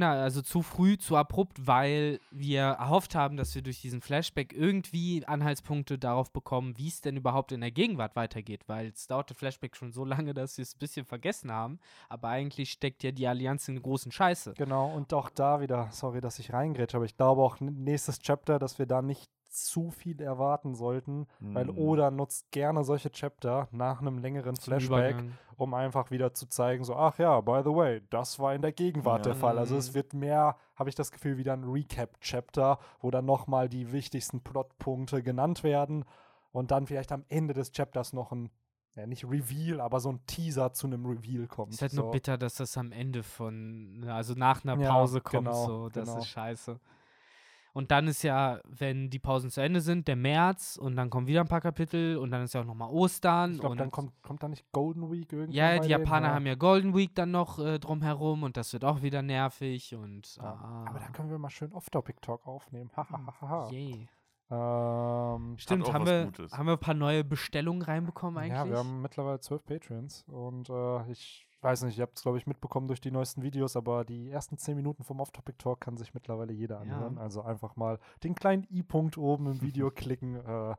also zu früh, zu abrupt, weil wir erhofft haben, dass wir durch diesen Flashback irgendwie Anhaltspunkte darauf bekommen, wie es denn überhaupt in der Gegenwart weitergeht. Weil es dauerte Flashback schon so lange, dass wir es ein bisschen vergessen haben. Aber eigentlich steckt ja die Allianz in großen Scheiße. Genau, und auch da wieder, sorry, dass ich reingrätsche, aber ich glaube auch nächstes Chapter, dass wir da nicht zu viel erwarten sollten, weil Mhm. Oda nutzt gerne solche Chapter nach einem längeren Zum Flashback, Übergang. um einfach wieder zu zeigen, so, ach ja, by the way, das war in der Gegenwart Ja. der Fall. Also es Mhm. wird mehr, habe ich das Gefühl, wieder ein Recap-Chapter, wo dann nochmal die wichtigsten Plotpunkte genannt werden und dann vielleicht am Ende des Chapters noch ein, ja nicht Reveal, aber so ein Teaser zu einem Reveal kommt. Ist halt so. nur bitter, dass das am Ende von, also nach einer Ja, Pause kommt, genau, so, das genau. ist scheiße. Und dann ist ja, wenn die Pausen zu Ende sind, der März und dann kommen wieder ein paar Kapitel und dann ist ja auch nochmal Ostern. Ich glaube, und dann kommt, kommt da nicht Golden Week irgendwie. ja, die denen? Japaner ja. haben ja Golden Week dann noch äh, drumherum und das wird auch wieder nervig und Ja. ah, Aber da können wir mal schön Off-Topic-Talk aufnehmen. Hahaha. yay. ähm, Stimmt, haben wir, haben wir ein paar neue Bestellungen reinbekommen eigentlich? ja, wir haben mittlerweile zwölf Patreons und äh, ich weiß nicht, ihr habt es, glaube ich, mitbekommen durch die neuesten Videos, aber die ersten zehn Minuten vom Off-Topic-Talk kann sich mittlerweile jeder Ja. anhören. Also einfach mal den kleinen i-Punkt oben im Video klicken äh,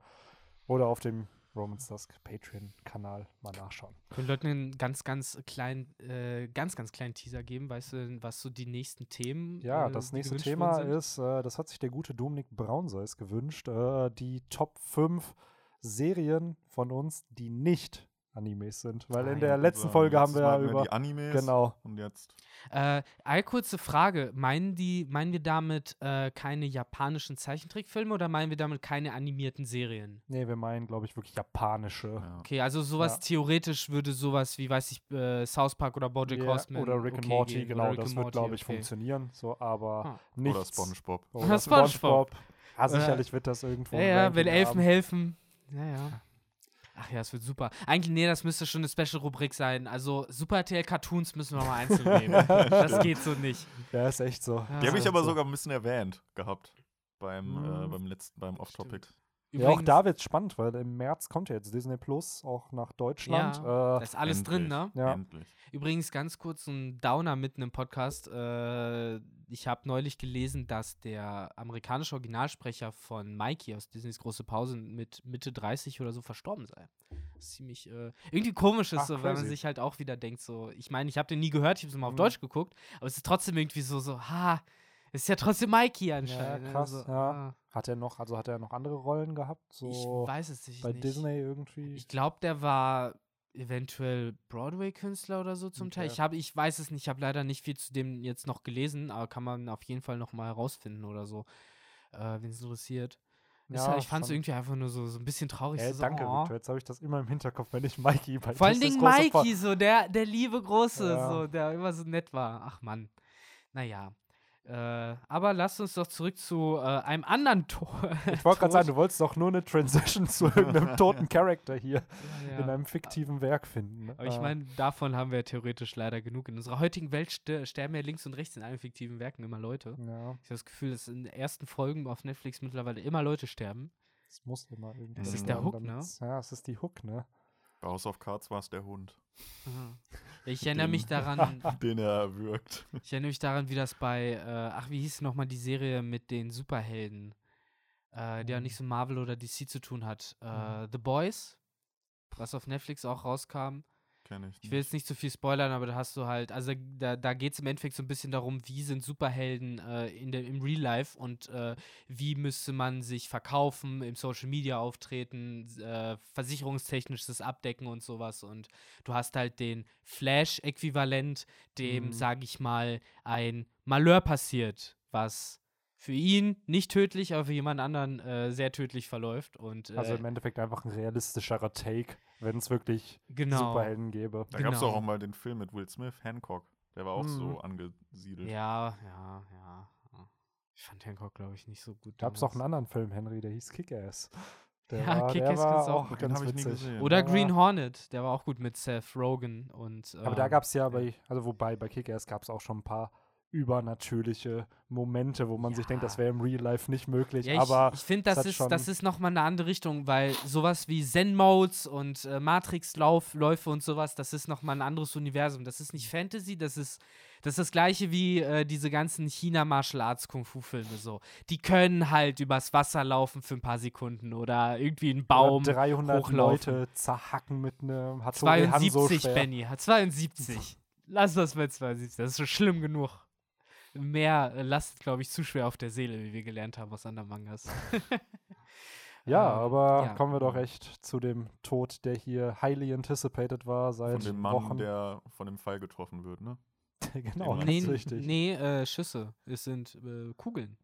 oder auf dem Romans Dusk Patreon-Kanal mal nachschauen. den Leuten einen ganz, ganz kleinen, äh, ganz, ganz kleinen Teaser geben. Weißt du, was so die nächsten Themen Ja, äh, das nächste Thema ist, äh, das hat sich der gute Dominik Braunseis gewünscht, äh, die Top 5 Serien von uns, die nicht Animes sind. Weil in Ah, der ja. letzten Über- Folge haben wir ja über. die Animes Genau. und jetzt Äh, eine kurze Frage. Meinen, die, meinen wir damit äh, keine japanischen Zeichentrickfilme oder meinen wir damit keine animierten Serien? Nee, wir meinen, glaube ich, wirklich japanische. ja. Okay, also sowas Ja. theoretisch würde sowas wie, weiß ich, äh, South Park oder Bojack Ja, Horseman oder Rick and okay Morty, gehen. genau, das and wird, glaube ich, okay. funktionieren. So, aber Ah. nichts. oder SpongeBob. Oder SpongeBob. SpongeBob. Ah, Oder- sicherlich wird das irgendwo. Ja, ja, wenn Elfen haben. helfen. Ja, ja. Ach ja, es wird super. Eigentlich, nee, das müsste schon eine Special-Rubrik sein. Also, Super RTL Cartoons müssen wir mal einzeln nehmen. das geht so nicht. Ja, ist echt so. Ja. Die habe ich aber so. sogar ein bisschen erwähnt gehabt beim, äh, Mhm. beim letzten, beim Off-Topic. Stimmt. Ja, auch Übrigens, da wird es spannend, weil im März kommt ja jetzt Disney Plus auch nach Deutschland. Ja, äh, da ist alles drin, ne? Ja. Endlich. Übrigens ganz kurz ein Downer mitten im Podcast. Äh, ich habe neulich gelesen, dass der amerikanische Originalsprecher von Mikey aus Disneys große Pause mit Mitte 30 oder so verstorben sei. Das ist ziemlich äh, irgendwie komisch ist, Ach, so, weil man sich halt auch wieder denkt, so, ich meine, ich habe den nie gehört, ich habe es mal auf Mhm. Deutsch geguckt, aber es ist trotzdem irgendwie so, so, ha, ist ja trotzdem Mikey Ja, anscheinend. ne? krass, so, ja. ah. Hat er noch, also hat er noch andere Rollen gehabt? So Ich weiß es nicht. bei nicht. Disney irgendwie? Ich glaube, der war eventuell Broadway-Künstler oder so zum Teil. Okay. Ich, hab, ich weiß es nicht, ich habe leider nicht viel zu dem jetzt noch gelesen, aber kann man auf jeden Fall noch mal herausfinden oder so, äh, wenn es interessiert. Ist halt, ich fand es irgendwie einfach nur so, so ein bisschen traurig. Ey, so, danke, oh. Victor. Jetzt habe ich das immer im Hinterkopf, wenn ich Mikey bei Vor allen Dingen Mikey, so der, der liebe Große, Ja. so, der immer so nett war. Ach Mann. Naja. Äh, aber lasst uns doch zurück zu äh, einem anderen Tor. Ich wollte gerade sagen, du wolltest doch nur eine Transition zu irgendeinem toten Charakter hier ja. in einem fiktiven Werk finden. Aber ich Äh, meine, davon haben wir theoretisch leider genug. In unserer heutigen Welt ster sterben ja links und rechts in allen fiktiven Werken immer Leute. Ja, Ich habe das Gefühl, dass in den ersten Folgen auf Netflix mittlerweile immer Leute sterben. es muss immer irgendwie. Das ist der Hook, ne? Ja, es ist die Hook, ne? Bei House of Cards war es der Hund, Ich erinnere Den- mich daran, den er erwürgt. ich erinnere mich daran, wie das bei, äh, ach, wie hieß nochmal die Serie mit den Superhelden, äh, die ja nicht so Marvel oder DC zu tun hat. Äh, Mhm. The Boys, was auf Netflix auch rauskam. Kenn ich. Ich will jetzt nicht zu viel spoilern, aber da hast du halt, also da, da geht es im Endeffekt so ein bisschen darum, wie sind Superhelden äh, in der, im Real Life und äh, wie müsste man sich verkaufen, im Social Media auftreten, äh, versicherungstechnisches Abdecken und sowas. Und du hast halt den Flash-Äquivalent, dem, Mhm. sage ich mal, ein Malheur passiert, was für ihn nicht tödlich, aber für jemand anderen äh, sehr tödlich verläuft. Und äh, Also im Endeffekt einfach ein realistischerer Take, wenn es wirklich genau. Superhelden gäbe. Da gab es genau. auch mal den Film mit Will Smith, Hancock. Der war auch Mhm. so angesiedelt. Ja, ja, ja. Ich fand Hancock, glaube ich, nicht so gut. Gab es auch einen anderen Film, Henry, der hieß Kick-Ass. Der Ja, war, Kick-Ass gibt's auch. auch Den ganz habe ich nie witzig. gesehen. Oder. Green Hornet, der war auch gut mit Seth Rogen und. Aber da ähm, gab es ja bei, also wobei bei Kick-Ass gab es auch schon ein paar übernatürliche Momente, wo man sich denkt, das Ja. wäre im Real Life nicht möglich. Ja, ich, aber ich finde, das ist, das ist nochmal eine andere Richtung, weil sowas wie Zen-Modes und äh, Matrix-Läufe und sowas, das ist nochmal ein anderes Universum. Das ist nicht Fantasy, das ist das, ist das gleiche wie äh, diese ganzen China-Martial-Arts-Kung-Fu-Filme so. Die können halt übers Wasser laufen für ein paar Sekunden oder irgendwie einen Baum. oder 300 hochlaufen. Leute zerhacken mit einem Hanzo 72, Schwert. Benny. Hat 72. Lass das mit 72. Das ist schon schlimm genug. Mehr äh, lastet, glaube ich, zu schwer auf der Seele, wie wir gelernt haben aus anderen Mangas. Ja, Ähm, aber ja. kommen wir doch echt zu dem Tod, der hier highly anticipated war seit Von dem Mann, Wochen. der von dem Pfeil getroffen wird, ne? genau, das Nee, nee, ist richtig. nee äh, Schüsse. Es sind äh, Kugeln.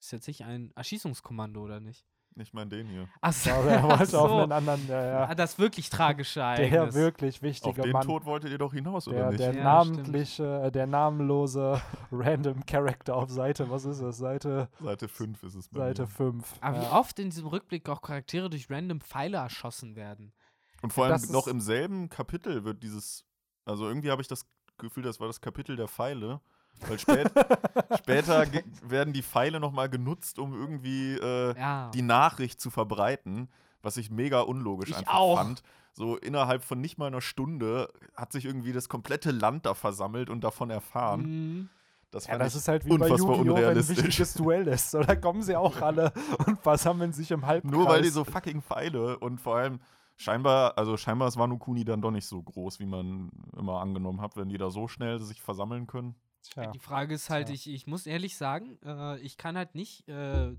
Ist jetzt nicht ein Erschießungskommando, oder nicht? Ich meine den hier. Achso, Aber er wollte ach auf so. einen anderen, ja, ja, Ah, das wirklich tragische der Ereignis. wirklich Auf wichtige den Mann. Tod wolltet ihr doch hinaus, oder Der, nicht? der Ja, namentliche, äh, der namenlose Random Character auf Seite, was ist das? Seite, Seite 5 ist es bei Seite mir. 5. Aber wie oft in diesem Rückblick auch Charaktere durch random Pfeile erschossen werden. Und vor allem Das noch im selben Kapitel wird dieses, also irgendwie habe ich das Gefühl, das war das Kapitel der Pfeile, weil spät, später werden die Pfeile nochmal genutzt, um irgendwie äh, Ja. die Nachricht zu verbreiten, was ich mega unlogisch Ich einfach auch. fand. So innerhalb von nicht mal einer Stunde hat sich irgendwie das komplette Land da versammelt und davon erfahren. Mhm. Das, Ja, das ist halt wie bei Yu-Gi-Oh!, wenn ein wichtiges Duell ist. So, da kommen sie auch alle und versammeln sich im Halbkreis. Nur weil die so fucking Pfeile und vor allem scheinbar, also scheinbar ist Wano Kuni dann doch nicht so groß, wie man immer angenommen hat, wenn die da so schnell sich versammeln können. Tja, Die Frage ist halt, Tja. ich, ich muss ehrlich sagen, äh, ich kann halt nicht äh,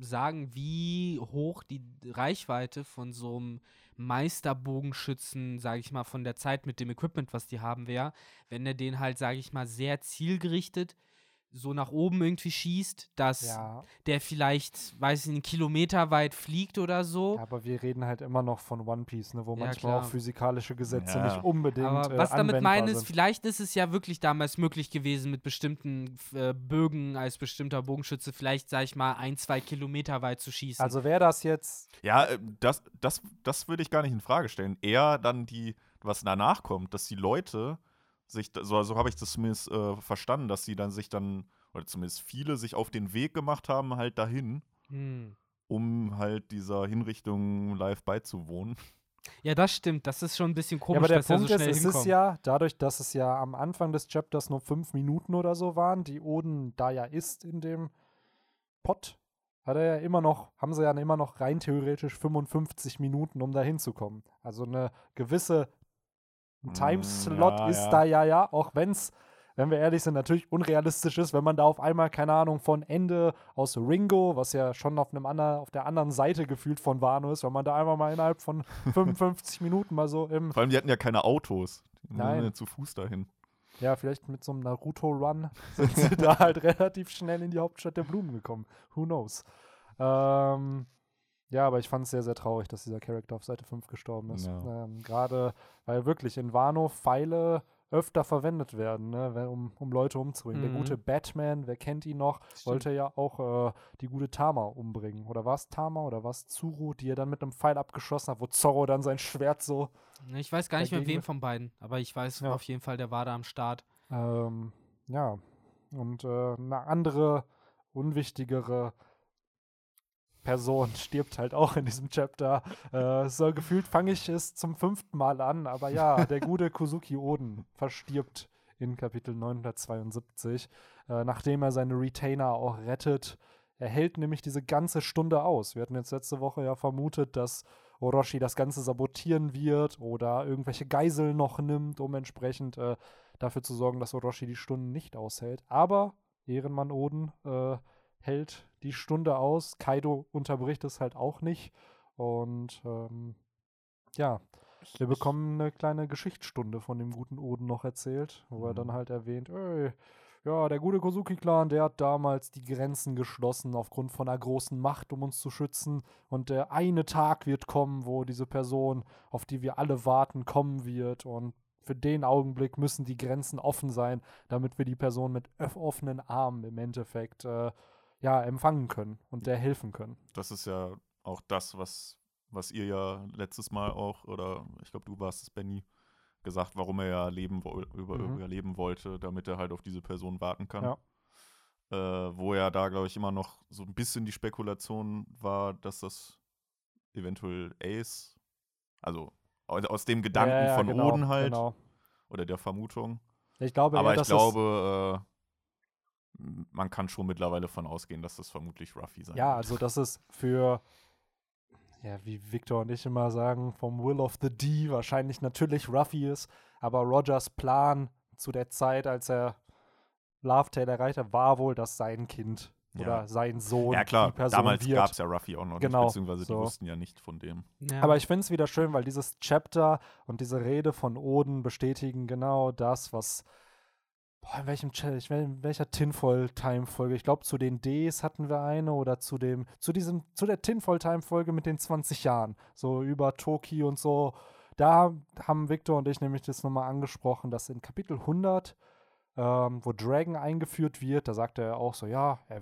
sagen, wie hoch die Reichweite von so einem Meisterbogenschützen, sage ich mal, von der Zeit mit dem Equipment, was die haben, wäre, wenn er den halt, sage ich mal, sehr zielgerichtet so nach oben irgendwie schießt, dass ja, der vielleicht, weiß ich nicht, einen Kilometer weit fliegt oder so. aber wir reden halt immer noch von One Piece, ne, wo Ja, manchmal auch klar. physikalische Gesetze Ja. nicht unbedingt Aber äh, was damit anwendbar meine ist, vielleicht ist es ja wirklich damals möglich gewesen, mit bestimmten äh, Bögen als bestimmter Bogenschütze vielleicht, sag ich mal, ein, zwei Kilometer weit zu schießen. Also wäre das jetzt, Ja, äh, das, das, das würde ich gar nicht in Frage stellen. Eher dann die, was danach kommt, dass die Leute sich, so, so habe ich das zumindest äh, verstanden, dass sie dann sich dann, oder zumindest viele sich auf den Weg gemacht haben, halt dahin, hm. um halt dieser Hinrichtung live beizuwohnen. Ja, das stimmt. Das ist schon ein bisschen ja, komisch, aber der dass er Punkt so ist, es ist ja, dadurch, dass es ja am Anfang des Chapters nur fünf Minuten oder so waren, die Oden da ja ist in dem Pot, hat er ja immer noch, haben sie ja immer noch rein theoretisch 55 Minuten, um da hinzukommen. Also eine gewisse Mm, Timeslot ja, ist ja. da ja, ja, auch wenn es, wenn wir ehrlich sind, natürlich unrealistisch ist, wenn man da auf einmal, keine Ahnung, von Ende aus Ringo, was ja schon auf, einem anderen, auf der anderen Seite gefühlt von Wano ist, wenn man da einfach mal innerhalb von 55 Minuten mal so im, Vor allem, die hatten ja keine Autos. Die Nein. ja zu Fuß dahin. ja, vielleicht mit so einem Naruto-Run sind sie da halt relativ schnell in die Hauptstadt der Blumen gekommen. Who knows? Ähm, ja, aber ich fand es sehr, sehr traurig, dass dieser Charakter auf Seite 5 gestorben ist. Ja. Ähm, Gerade, weil wirklich in Wano Pfeile öfter verwendet werden, ne, um, um Leute umzubringen. Der Mhm. gute Batman, wer kennt ihn noch, wollte ja auch äh, die gute Tama umbringen. Oder war es Tama oder war es Zuru, die er dann mit einem Pfeil abgeschossen hat, wo Zorro dann sein Schwert so Ich weiß gar nicht mehr, wem von beiden, aber ich weiß Ja. auf jeden Fall, der war da am Start. Ähm, ja, und äh, eine andere, unwichtigere Person stirbt halt auch in diesem Chapter. Äh, so gefühlt fange ich es zum fünften Mal an, aber ja, der gute Kuzuki Oden verstirbt in Kapitel 972, äh, nachdem er seine Retainer auch rettet. Er hält nämlich diese ganze Stunde aus. Wir hatten jetzt letzte Woche ja vermutet, dass Orochi das Ganze sabotieren wird oder irgendwelche Geiseln noch nimmt, um entsprechend äh, dafür zu sorgen, dass Orochi die Stunden nicht aushält. Aber Ehrenmann Oden äh, hält die Stunde aus. Kaido unterbricht es halt auch nicht. Und ähm, ja, wir bekommen eine kleine Geschichtsstunde von dem guten Oden noch erzählt, wo er Mhm. dann halt erwähnt, ey, ja, der gute Kozuki-Clan, der hat damals die Grenzen geschlossen aufgrund von einer großen Macht, um uns zu schützen. Und der eine Tag wird kommen, wo diese Person, auf die wir alle warten, kommen wird. Und für den Augenblick müssen die Grenzen offen sein, damit wir die Person mit offenen Armen im Endeffekt äh, ja, empfangen können und der helfen können. Das ist ja auch das, was, was ihr ja letztes Mal auch, oder ich glaube, du warst es, Benny, gesagt, warum er ja leben über, Mhm. überleben wollte, damit er halt auf diese Person warten kann. Ja. Äh, wo ja da, glaube ich, immer noch so ein bisschen die Spekulation war, dass das eventuell Ace, also aus, dem Gedanken Ja, ja, von genau, Oden halt, Genau. oder der Vermutung. Ich glaube, Aber ich dass es- glaube, äh, man kann schon mittlerweile von ausgehen, dass das vermutlich Ruffy sein Ja, wird. also das ist für, ja, wie Victor und ich immer sagen, vom Will of the D wahrscheinlich natürlich Ruffy ist, aber Rogers Plan zu der Zeit, als er Lovetail erreicht hat, war wohl, dass sein Kind Ja. oder sein Sohn Ja, klar, die Person damals gab es ja Ruffy auch noch Genau, nicht, beziehungsweise so. die wussten ja nicht von dem. Ja. Aber ich finde es wieder schön, weil dieses Chapter und diese Rede von Oden bestätigen genau das, was. Boah, in welchem Cha- ich will- in welcher Tinfoil-Time-Folge? Ich glaube, zu den Ds hatten wir eine oder zu dem, zu diesem, zu der Tinfoil-Time-Folge mit den 20 Jahren. So über Toki und so. Da haben Victor und ich nämlich das nochmal angesprochen, dass in Kapitel 100, ähm, wo Dragon eingeführt wird, da sagt er auch so, ja, er,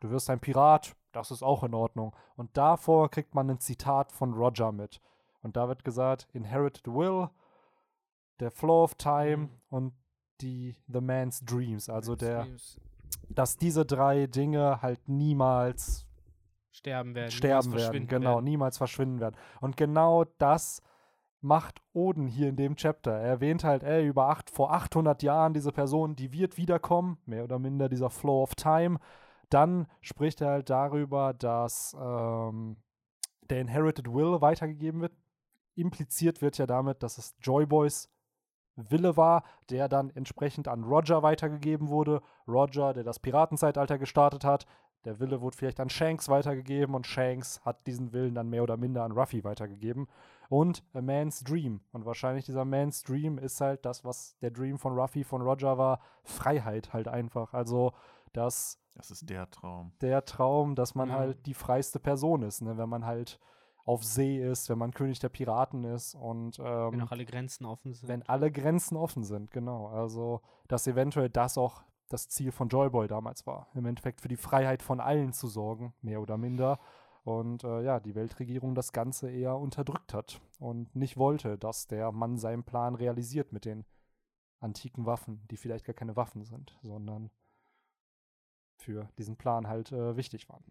du wirst ein Pirat, das ist auch in Ordnung. Und davor kriegt man ein Zitat von Roger mit. Und da wird gesagt, Inherited Will, der Flow of Time Mhm. und die The Man's Dreams. Also der, Streams dass diese drei Dinge halt niemals sterben werden. sterben niemals werden, verschwinden genau, werden. niemals verschwinden werden. Und genau das macht Oden hier in dem Chapter. Er erwähnt halt, ey, über acht, vor 800 Jahren diese Person, die wird wiederkommen, mehr oder minder dieser Flow of Time. Dann spricht er halt darüber, dass ähm, der Inherited Will weitergegeben wird. Impliziert wird ja damit, dass es Joy Boys Wille war, der dann entsprechend an Roger weitergegeben wurde. Roger, der das Piratenzeitalter gestartet hat, der Wille wurde vielleicht an Shanks weitergegeben und Shanks hat diesen Willen dann mehr oder minder an Ruffy weitergegeben. Und A Man's Dream. Und wahrscheinlich dieser Man's Dream ist halt das, was der Dream von Ruffy, von Roger war. Freiheit halt einfach. Also, dass Das ist der Traum. der Traum, dass man Ja. halt die freiste Person ist, ne? wenn man halt auf See ist, wenn man König der Piraten ist und ähm, Wenn auch alle Grenzen offen sind. wenn alle Grenzen offen sind, genau. Also, dass eventuell das auch das Ziel von Joyboy damals war. Im Endeffekt für die Freiheit von allen zu sorgen, mehr oder minder. Und äh, ja, die Weltregierung das Ganze eher unterdrückt hat und nicht wollte, dass der Mann seinen Plan realisiert mit den antiken Waffen, die vielleicht gar keine Waffen sind, sondern für diesen Plan halt äh, wichtig waren.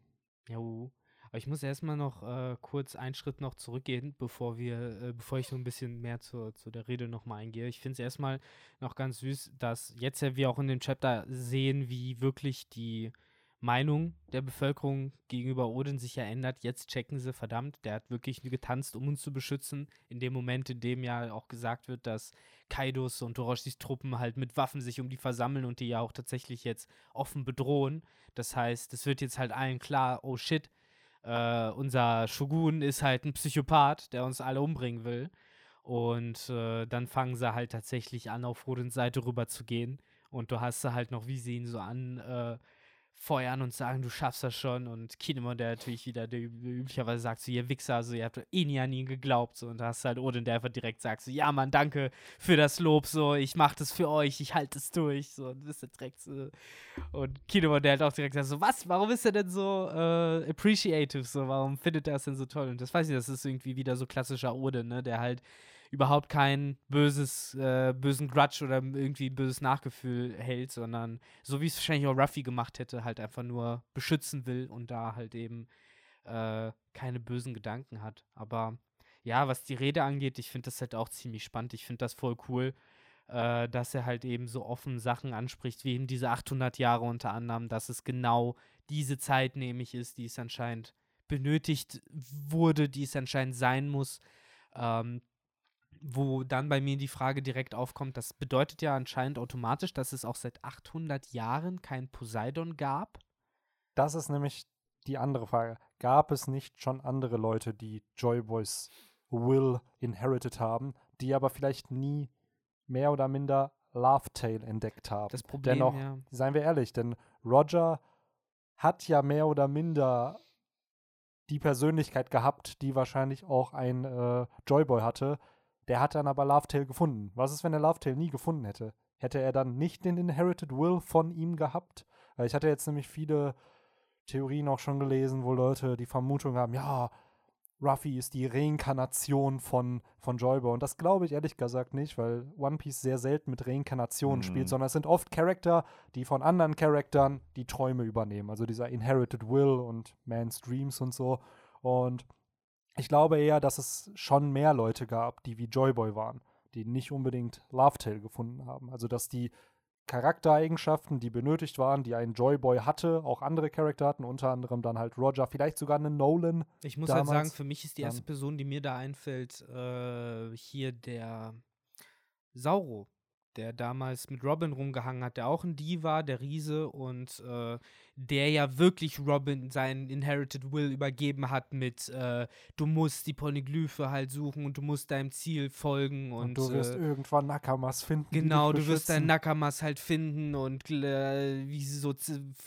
Jo. Aber ich muss erstmal noch äh, kurz einen Schritt noch zurückgehen, bevor wir, äh, bevor ich so ein bisschen mehr zur, zu der Rede nochmal eingehe. Ich finde es erstmal noch ganz süß, dass jetzt ja wir auch in dem Chapter sehen, wie wirklich die Meinung der Bevölkerung gegenüber Odin sich ja ändert. Jetzt checken sie, verdammt, der hat wirklich getanzt, um uns zu beschützen. In dem Moment, in dem ja auch gesagt wird, dass Kaidos und Orochis Truppen halt mit Waffen sich um die versammeln und die ja auch tatsächlich jetzt offen bedrohen. Das heißt, es wird jetzt halt allen klar, oh shit, äh, unser Shogun ist halt ein Psychopath, der uns alle umbringen will. Und äh, dann fangen sie halt tatsächlich an, auf Rodins Seite rüber zu gehen. Und du hast sie halt noch, wie sie ihn so an äh, feuern und sagen, du schaffst das schon. Und Kinemon, der natürlich wieder, der üb- üblicherweise sagt so, ihr Wichser, so, ihr habt eh nie an ihn geglaubt. So. Und da hast du halt Odin, der einfach direkt sagt so, ja Mann, danke für das Lob, so, ich mach das für euch, ich halte es durch. So, und bist du direkt so. Und Kinemon, der halt auch direkt sagt so, was, warum ist er denn so äh, appreciative, so, warum findet er es denn so toll? Und das weiß ich, das ist irgendwie wieder so klassischer Odin, ne, der halt überhaupt kein böses, äh, bösen Grudge oder irgendwie ein böses Nachgefühl hält, sondern so wie es wahrscheinlich auch Ruffy gemacht hätte, halt einfach nur beschützen will und da halt eben äh, keine bösen Gedanken hat. Aber ja, was die Rede angeht, ich finde das halt auch ziemlich spannend. Ich finde das voll cool, äh, dass er halt eben so offen Sachen anspricht, wie eben diese 800 Jahre unter anderem, dass es genau diese Zeit nämlich ist, die es anscheinend benötigt wurde, die es anscheinend sein muss. Ähm, wo dann bei mir die Frage direkt aufkommt, das bedeutet ja anscheinend automatisch, dass es auch seit 800 Jahren kein Poseidon gab. Das ist nämlich die andere Frage. Gab es nicht schon andere Leute, die Joy Boys Will inherited haben, die aber vielleicht nie mehr oder minder Love Tale entdeckt haben? Das Problem, Dennoch, ja. seien wir ehrlich, denn Roger hat ja mehr oder minder die Persönlichkeit gehabt, die wahrscheinlich auch ein äh, Joyboy hatte. Der hat dann aber Lovetail gefunden. Was ist, wenn er Lovetail nie gefunden hätte? Hätte er dann nicht den Inherited Will von ihm gehabt? Weil ich hatte jetzt nämlich viele Theorien auch schon gelesen, wo Leute die Vermutung haben, ja, Ruffy ist die Reinkarnation von, von Joyboy. Und das glaube ich ehrlich gesagt nicht, weil One Piece sehr selten mit Reinkarnationen Mhm. spielt, sondern es sind oft Charakter, die von anderen Charaktern die Träume übernehmen. Also dieser Inherited Will und Man's Dreams und so. Und ich glaube eher, dass es schon mehr Leute gab, die wie Joyboy waren, die nicht unbedingt Lovetail gefunden haben. Also dass die Charaktereigenschaften, die benötigt waren, die ein Joyboy hatte, auch andere Charakter hatten, unter anderem dann halt Roger, vielleicht sogar einen Nolan. Ich muss halt sagen, damals, für mich ist die erste Person, die mir da einfällt, äh, hier der Sauro, der damals mit Robin rumgehangen hat, der auch ein D war, der Riese und äh, der ja wirklich Robin seinen Inherited Will übergeben hat mit äh, du musst die Polyglyphe halt suchen und du musst deinem Ziel folgen und, Und, du wirst äh, irgendwann Nakamas finden. Genau, du wirst deinen. Nakamas halt finden und äh, wie sie so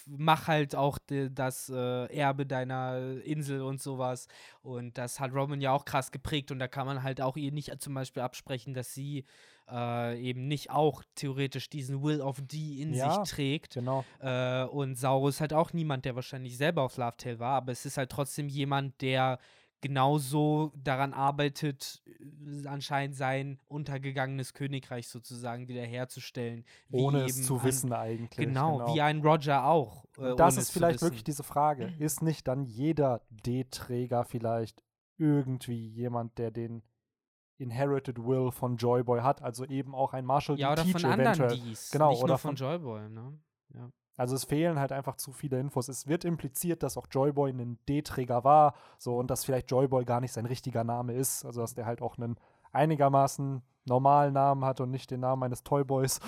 mach halt auch das äh, Erbe deiner Insel und sowas. Und das hat Robin ja auch krass geprägt und da kann man halt auch ihr nicht zum Beispiel absprechen, dass sie äh, eben nicht auch theoretisch diesen Will of D in Ja. sich trägt. Genau. Äh, und Sauro ist halt auch niemand, der wahrscheinlich selber auf Lovetail war, aber es ist halt trotzdem jemand, der genauso daran arbeitet, äh, anscheinend sein untergegangenes Königreich sozusagen wiederherzustellen. wie Ohne es zu ein- wissen eigentlich. Genau, wie ein Roger auch. Äh, das ist vielleicht wirklich diese Frage. Ist nicht dann jeder D-Träger vielleicht irgendwie jemand, der den Inherited Will von Joyboy hat? Also eben auch ein Marshall Ja, oder von Teach anderen eventuell. Ds. Genau, nicht oder nur von von- Joyboy, ne? Ja. Also es fehlen halt einfach zu viele Infos. Es wird impliziert, dass auch Joyboy ein D-Träger war, so und dass vielleicht Joyboy gar nicht sein richtiger Name ist, also dass der halt auch einen einigermaßen normalen Namen hat und nicht den Namen eines Toyboys.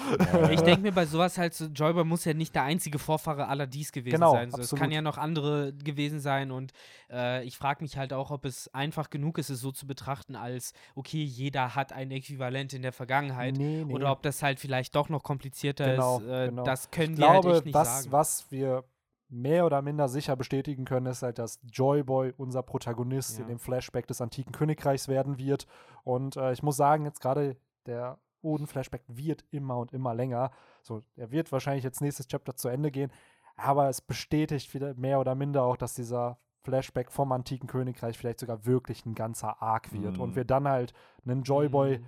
Ich denke mir bei sowas halt, so, Joyboy muss ja nicht der einzige Vorfahre aller dies gewesen Genau, sein. So, es kann ja noch andere gewesen sein und äh, ich frage mich halt auch, ob es einfach genug ist, es so zu betrachten, als okay, jeder hat ein Äquivalent in der Vergangenheit. nee, nee. Oder ob das halt vielleicht doch noch komplizierter Genau, ist. Äh, genau. Das können ich wir glaube, halt echt nicht was, sagen. was wir mehr oder minder sicher bestätigen können, ist halt, dass Joyboy unser Protagonist Ja. in dem Flashback des antiken Königreichs werden wird. Und äh, ich muss sagen, jetzt gerade der Oden-Flashback wird immer und immer länger. So, er wird wahrscheinlich jetzt nächstes Chapter zu Ende gehen, aber es bestätigt wieder mehr oder minder auch, dass dieser Flashback vom antiken Königreich vielleicht sogar wirklich ein ganzer Arc wird Mhm. und wir dann halt einen Joyboy Mhm.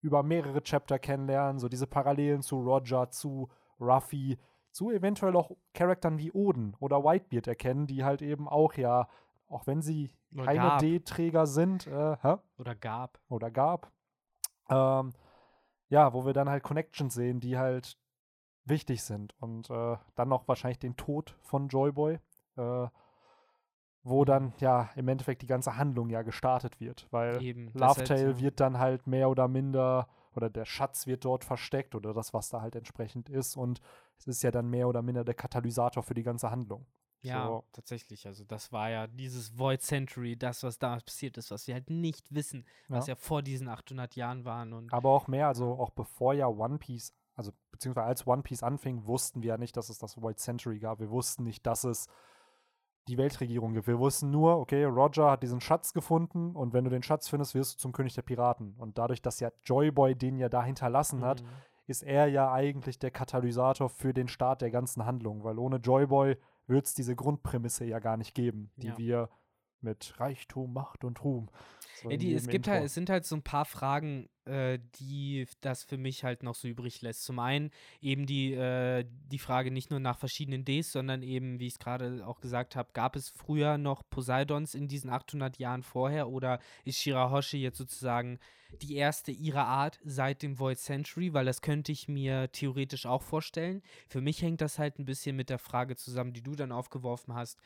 über mehrere Chapter kennenlernen, so diese Parallelen zu Roger, zu Ruffy, zu eventuell auch Charaktern wie Oden oder Whitebeard erkennen, die halt eben auch ja, auch wenn sie Oder keine. D-Träger sind, äh? Oder gab. oder gab, ähm, ja, wo wir dann halt Connections sehen, die halt wichtig sind und äh, dann noch wahrscheinlich den Tod von Joyboy, äh, wo dann ja im Endeffekt die ganze Handlung ja gestartet wird, weil Eben. das halt, Lovetail ja. wird dann halt mehr oder minder oder der Schatz wird dort versteckt oder das, was da halt entsprechend ist und es ist ja dann mehr oder minder der Katalysator für die ganze Handlung. Ja, So. tatsächlich. Also das war ja dieses Void Century, das, was damals passiert ist, was wir halt nicht wissen, was ja vor diesen 800 Jahren waren. Und Aber auch mehr, also auch bevor ja One Piece, also beziehungsweise als One Piece anfing, wussten wir ja nicht, dass es das White Century gab. Wir wussten nicht, dass es die Weltregierung gibt. Wir wussten nur, okay, Roger hat diesen Schatz gefunden und wenn du den Schatz findest, wirst du zum König der Piraten. Und dadurch, dass ja Joyboy den ja da hinterlassen hat, Mhm. ist er ja eigentlich der Katalysator für den Start der ganzen Handlung, weil ohne Joyboy wird es diese Grundprämisse ja gar nicht geben, die Ja. wir mit Reichtum, Macht und Ruhm. So Ja, die, es gibt Intro- halt, es sind halt so ein paar Fragen, äh, die das für mich halt noch so übrig lässt. Zum einen eben die, äh, die Frage nicht nur nach verschiedenen Ds, sondern eben, wie ich es gerade auch gesagt habe, gab es früher noch Poseidons in diesen 800 Jahren vorher oder ist Shirahoshi jetzt sozusagen die erste ihrer Art seit dem Void Century? Weil das könnte ich mir theoretisch auch vorstellen. Für mich hängt das halt ein bisschen mit der Frage zusammen, die du dann aufgeworfen hast,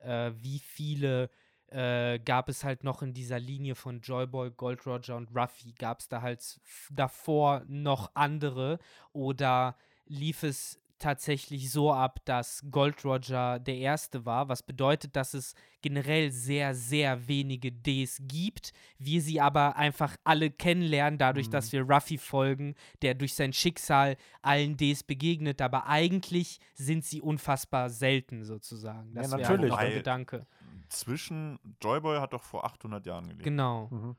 äh, wie viele äh, gab es halt noch in dieser Linie von Joyboy, Gold Roger und Ruffy, gab es da halt davor noch andere oder lief es tatsächlich so ab, dass Gold Roger der erste war, was bedeutet, dass es generell sehr, sehr wenige Ds gibt, wir sie aber einfach alle kennenlernen, dadurch, Mhm. dass wir Ruffy folgen, der durch sein Schicksal allen Ds begegnet, aber eigentlich sind sie unfassbar selten sozusagen. Ja, Das wäre natürlich. Weil- Gedanke. Zwischen Joyboy hat doch vor 800 Jahren gelebt. Genau. Mhm.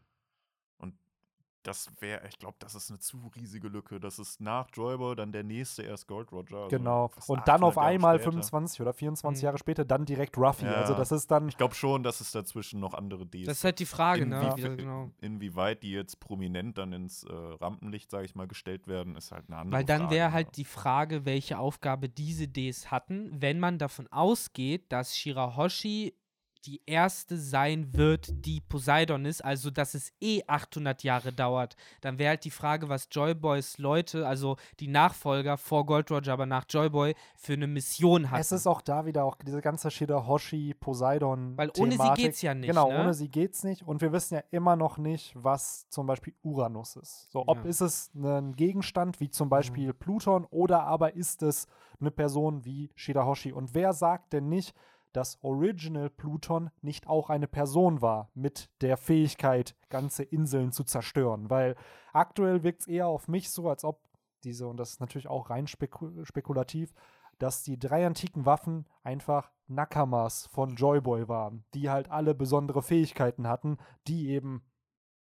Das wäre, ich glaube, das ist eine zu riesige Lücke. Das ist nach Joyboy dann der nächste erst Gold Roger. also Genau. Und dann 800 auf einmal später. 25 oder 24 Mhm. Jahre später dann direkt Ruffy. Ja. Also das ist dann Ich glaube schon, dass es dazwischen noch andere Ds Das ist halt die Frage, ne? Inwie- Wie, genau. Inwieweit die jetzt prominent dann ins äh, Rampenlicht, sage ich mal, gestellt werden, ist halt eine andere Weil dann Frage. wäre ne? halt die Frage, welche Aufgabe diese Ds hatten, wenn man davon ausgeht, dass Shirahoshi die erste sein wird, die Poseidon ist, also dass es eh 800 Jahre dauert, dann wäre halt die Frage, was Joyboys Leute, also die Nachfolger vor Gold Roger, aber nach Joyboy, für eine Mission hatten. Es ist auch da wieder auch diese ganze Shidahoshi, Poseidon. Weil ohne sie Thematik. geht's ja nicht, Genau, ne? ohne sie geht's nicht. Und wir wissen ja immer noch nicht, was zum Beispiel Uranus ist. So, ob Ja. Mhm. ist es ein Gegenstand wie zum Beispiel Pluton oder aber ist es eine Person wie Shidahoshi? Und wer sagt denn nicht, dass Original Pluton nicht auch eine Person war mit der Fähigkeit, ganze Inseln zu zerstören? Weil aktuell wirkt es eher auf mich so, als ob diese, und das ist natürlich auch rein speku spekulativ, dass die drei antiken Waffen einfach Nakamas von Joyboy waren, die halt alle besondere Fähigkeiten hatten, die eben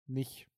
nicht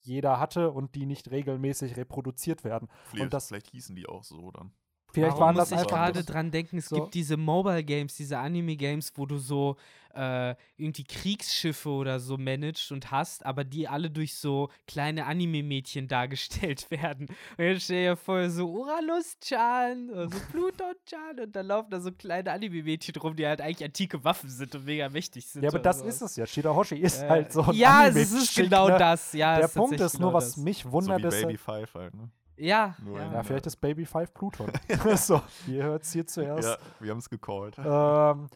jeder hatte und die nicht regelmäßig reproduziert werden. vielleicht, und das- vielleicht hießen die auch so dann. Vielleicht Warum waren muss das ich gerade dran denken, es so- gibt diese Mobile Games, diese Anime Games, wo du so äh, irgendwie Kriegsschiffe oder so managst und hast, aber die alle durch so kleine Anime-Mädchen dargestellt werden. Und jetzt stell dir vor, so Uranus-chan oder so Pluton-chan und da laufen da so kleine Anime-Mädchen rum, die halt eigentlich antike Waffen sind und mega mächtig sind. Ja, aber das sowas. ist es ja. Shidahoshi ist Äh, halt so ein Ja, es ist genau ne? das. Ja, Der Punkt ist nur, genau was das. mich So wundert, wie ist, Baby Five halt, ne? Ja, ja. ja, vielleicht ist Baby Five Pluton. so, ihr hört es hier zuerst. Ja, wir haben es gecallt. Ähm,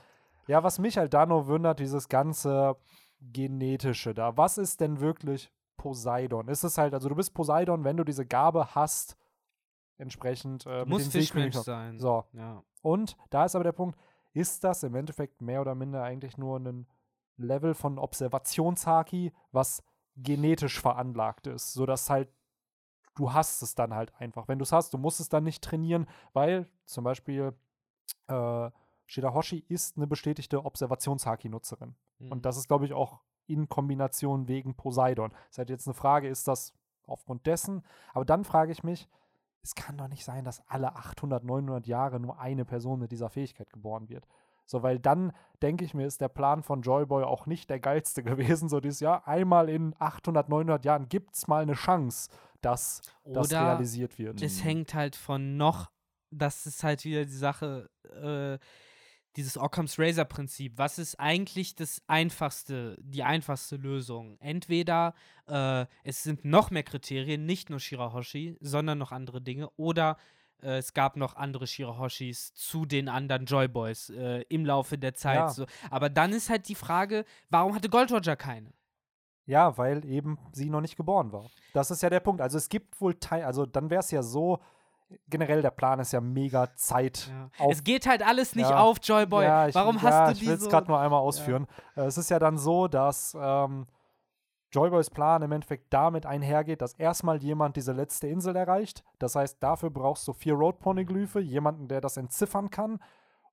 ja, was mich halt da nur wundert, dieses ganze Genetische da. Was ist denn wirklich Poseidon? Ist es halt, also du bist Poseidon, wenn du diese Gabe hast, entsprechend äh, Muss Fischmensch sein. So, Ja. und da ist aber der Punkt, ist das im Endeffekt mehr oder minder eigentlich nur ein Level von Observationshaki, was genetisch veranlagt ist, sodass halt du hast es dann halt einfach. Wenn du es hast, du musst es dann nicht trainieren, weil zum Beispiel äh, Shidahoshi ist eine bestätigte Observationshaki-Nutzerin. Mhm. Und das ist, glaube ich, auch in Kombination wegen Poseidon. Ist halt jetzt eine Frage, ist das aufgrund dessen? Aber dann frage ich mich, es kann doch nicht sein, dass alle 800, 900 Jahre nur eine Person mit dieser Fähigkeit geboren wird. So, weil dann denke ich mir, ist der Plan von Joyboy auch nicht der geilste gewesen. So dieses Jahr, einmal in 800, 900 Jahren gibt es mal eine Chance, dass das Oder realisiert wird. Es Mhm. hängt halt von noch, das ist halt wieder die Sache, äh, dieses Occam's Razor-Prinzip. Was ist eigentlich das einfachste, die einfachste Lösung? Entweder äh, es sind noch mehr Kriterien, nicht nur Shirahoshi, sondern noch andere Dinge, oder äh, es gab noch andere Shirahoshis zu den anderen Joyboys äh, im Laufe der Zeit. Ja. So. Aber dann ist halt die Frage, warum hatte Gold Roger keine? Ja, weil eben sie noch nicht geboren war. Das ist ja der Punkt. Also es gibt wohl Teil, also dann wäre es ja so, generell der Plan ist ja mega Zeit. Ja. auf- Es geht halt alles nicht Ja. auf Joyboy. Ja, ich, warum hast du ich die will es so? gerade nur einmal ausführen. Äh, es ist ja dann so, dass ähm, Joyboys Plan im Endeffekt damit einhergeht, dass erstmal jemand diese letzte Insel erreicht. Das heißt, dafür brauchst du vier Road-Poneglyphe, jemanden, der das entziffern kann.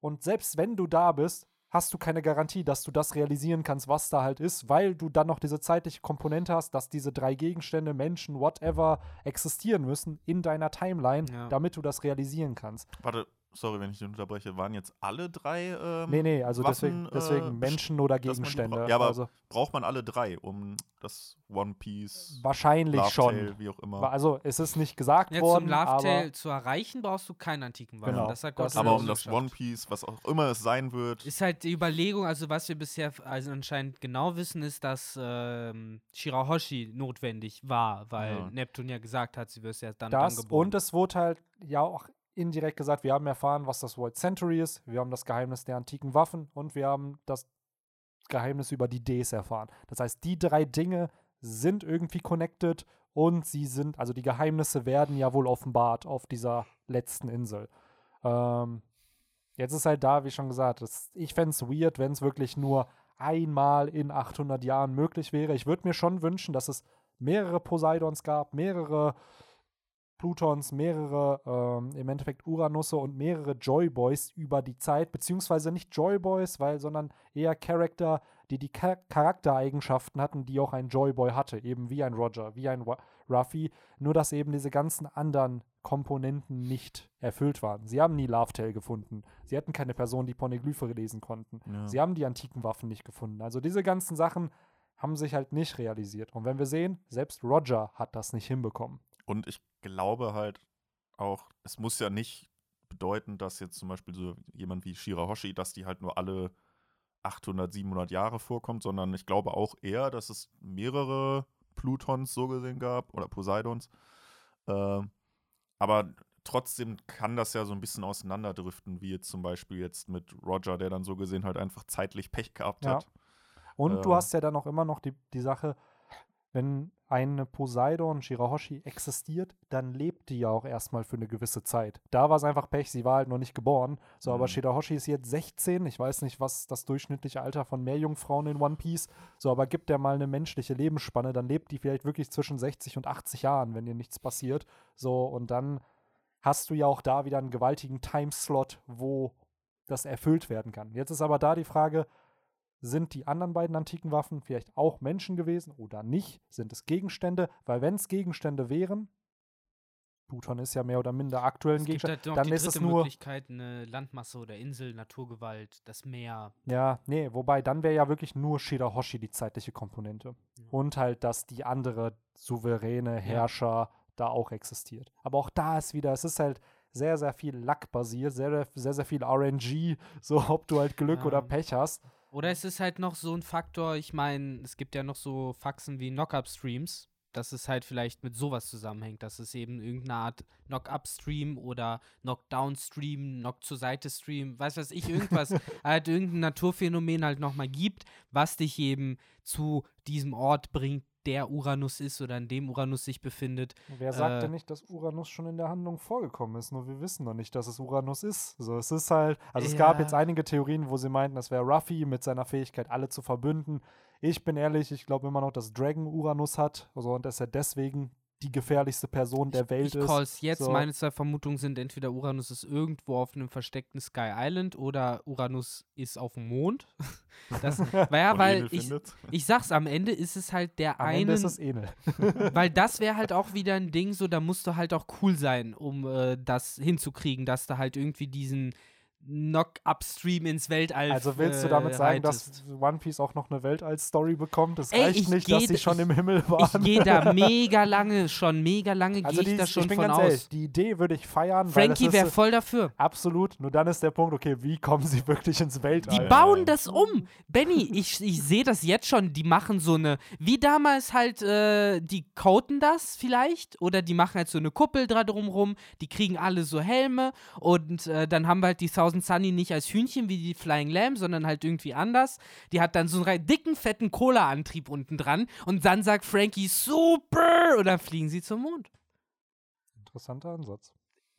Und selbst wenn du da bist, hast du keine Garantie, dass du das realisieren kannst, was da halt ist, weil du dann noch diese zeitliche Komponente hast, dass diese drei Gegenstände, Menschen, whatever, existieren müssen in deiner Timeline, Ja. damit du das realisieren kannst. Warte, sorry, wenn ich dich unterbreche. Waren jetzt alle drei ähm, Nee, nee, also deswegen, Waffen, deswegen äh, Menschen oder Gegenstände. bra- Ja, aber also braucht man alle drei, um das One Piece, wahrscheinlich Love schon. Tale, wie auch immer. Also es ist nicht gesagt Ja, worden, zum Love aber Tale zu erreichen, brauchst du keinen antiken Waffen. Genau, Das hat das Gott aber so um das geschafft. One Piece, was auch immer es sein wird, Ist halt die Überlegung, also was wir bisher also anscheinend genau wissen, ist, dass ähm, Shirahoshi notwendig war, weil Ja. Neptun ja gesagt hat, sie wird ja dann, das dann geboren. und es wurde halt ja auch indirekt gesagt, wir haben erfahren, was das Void Century ist, wir haben das Geheimnis der antiken Waffen und wir haben das Geheimnisse über die Ds erfahren. Das heißt, die drei Dinge sind irgendwie connected und sie sind, also die Geheimnisse werden ja wohl offenbart auf dieser letzten Insel. Ähm, jetzt ist halt da, wie schon gesagt, das, ich fände es weird, wenn es wirklich nur einmal in 800 Jahren möglich wäre. Ich würde mir schon wünschen, dass es mehrere Poseidons gab, mehrere Plutons, mehrere ähm, im Endeffekt Uranusse und mehrere Joyboys über die Zeit, beziehungsweise nicht Joyboys, weil, sondern eher Charakter, die die Char Charaktereigenschaften hatten, die auch ein Joyboy hatte, eben wie ein Roger, wie ein Ruffy, nur dass eben diese ganzen anderen Komponenten nicht erfüllt waren. Sie haben nie Lovetail gefunden. Sie hatten keine Person, die Poneglyphe lesen konnten. Ja. Sie haben die antiken Waffen nicht gefunden. Also diese ganzen Sachen haben sich halt nicht realisiert. Und wenn wir sehen, selbst Roger hat das nicht hinbekommen. Und ich glaube halt auch, es muss ja nicht bedeuten, dass jetzt zum Beispiel so jemand wie Shirahoshi, dass die halt nur alle 800, 700 Jahre vorkommt, sondern ich glaube auch eher, dass es mehrere Plutons so gesehen gab oder Poseidons. Äh, aber trotzdem kann das ja so ein bisschen auseinanderdriften, wie jetzt zum Beispiel jetzt mit Roger, der dann so gesehen halt einfach zeitlich Pech gehabt Ja. hat. Und du Ähm. hast ja dann auch immer noch die, die Sache, wenn eine Poseidon Shirahoshi existiert, dann lebt die ja auch erstmal für eine gewisse Zeit. Da war es einfach Pech, sie war halt noch nicht geboren. So, aber Mhm. Shirahoshi ist jetzt 16. Ich weiß nicht, was das durchschnittliche Alter von Meerjungfrauen in One Piece. So, aber gibt der mal eine menschliche Lebensspanne, dann lebt die vielleicht wirklich zwischen 60 und 80 Jahren, wenn ihr nichts passiert. So, und dann hast du ja auch da wieder einen gewaltigen Timeslot, wo das erfüllt werden kann. Jetzt ist aber da die Frage, sind die anderen beiden antiken Waffen vielleicht auch Menschen gewesen oder nicht? Sind es Gegenstände? Weil wenn es Gegenstände wären, Pluton ist ja mehr oder minder aktuell ein Gegenstand, halt noch dann ist es nur, Möglichkeit, eine Landmasse oder Insel, Naturgewalt, das Meer. ja, nee, wobei dann wäre ja wirklich nur Shirahoshi die zeitliche Komponente. Ja. Und halt, dass die andere souveräne Herrscher da auch existiert. Aber auch da ist wieder, es ist halt sehr, sehr viel Luck basiert, sehr, sehr, sehr viel RNG, so ob du halt Glück Ja. oder Pech hast. Oder es ist halt noch so ein Faktor, ich meine, es gibt ja noch so Faxen wie Knock-Up-Streams, dass es halt vielleicht mit sowas zusammenhängt, dass es eben irgendeine Art Knock-Up-Stream oder Knockdown-Stream, Knock-zur-Seite-Stream, weiß was ich, irgendwas, halt irgendein Naturphänomen halt nochmal gibt, was dich eben zu diesem Ort bringt, der Uranus ist oder in dem Uranus sich befindet. Wer sagt Äh, denn nicht, dass Uranus schon in der Handlung vorgekommen ist? Nur wir wissen noch nicht, dass es Uranus ist. So, es ist halt, also es gab Ja. jetzt einige Theorien, wo sie meinten, das wäre Ruffy mit seiner Fähigkeit, alle zu verbünden. Ich bin ehrlich, ich glaube immer noch, dass Dragon Uranus hat. Also, und dass er deswegen die gefährlichste Person der Welt ich ist. call's jetzt. So. Meine zwei Vermutungen sind entweder Uranus ist irgendwo auf einem versteckten Sky Island oder Uranus ist auf dem Mond. Das, weil ja, weil ich, findet. ich sag's, am Ende ist es halt der Am einen, Ende ist es Enel. weil das wäre halt auch wieder ein Ding, so da musst du halt auch cool sein, um äh, das hinzukriegen, dass du halt irgendwie diesen Knock-Upstream ins Weltall Also willst du äh, damit sagen, reitest. dass One Piece auch noch eine Weltall-Story bekommt? Es Ey, reicht ich nicht, geh dass sie schon ich- im Himmel Ich waren. gehe da mega lange, schon mega lange also gehe ich die, da schon ich bin von ganz aus. ehrlich, die Idee würde ich feiern. Frankie wäre ist, voll dafür. Absolut. Nur dann ist der Punkt, okay, wie kommen sie wirklich ins Weltall? Die bauen ja. das um. Benny, ich, ich sehe das jetzt schon. Die machen so eine, wie damals halt, äh, die coaten das vielleicht. Oder die machen halt so eine Kuppel dran drumrum. Die kriegen alle so Helme. Und äh, dann haben wir halt die Thousand Sunny nicht als Hühnchen wie die Flying Lamb, sondern halt irgendwie anders. Die hat dann so einen dicken, fetten Cola-Antrieb unten dran. Und dann sagt Frankie, super! Und dann fliegen sie zum Mond. Interessanter Ansatz.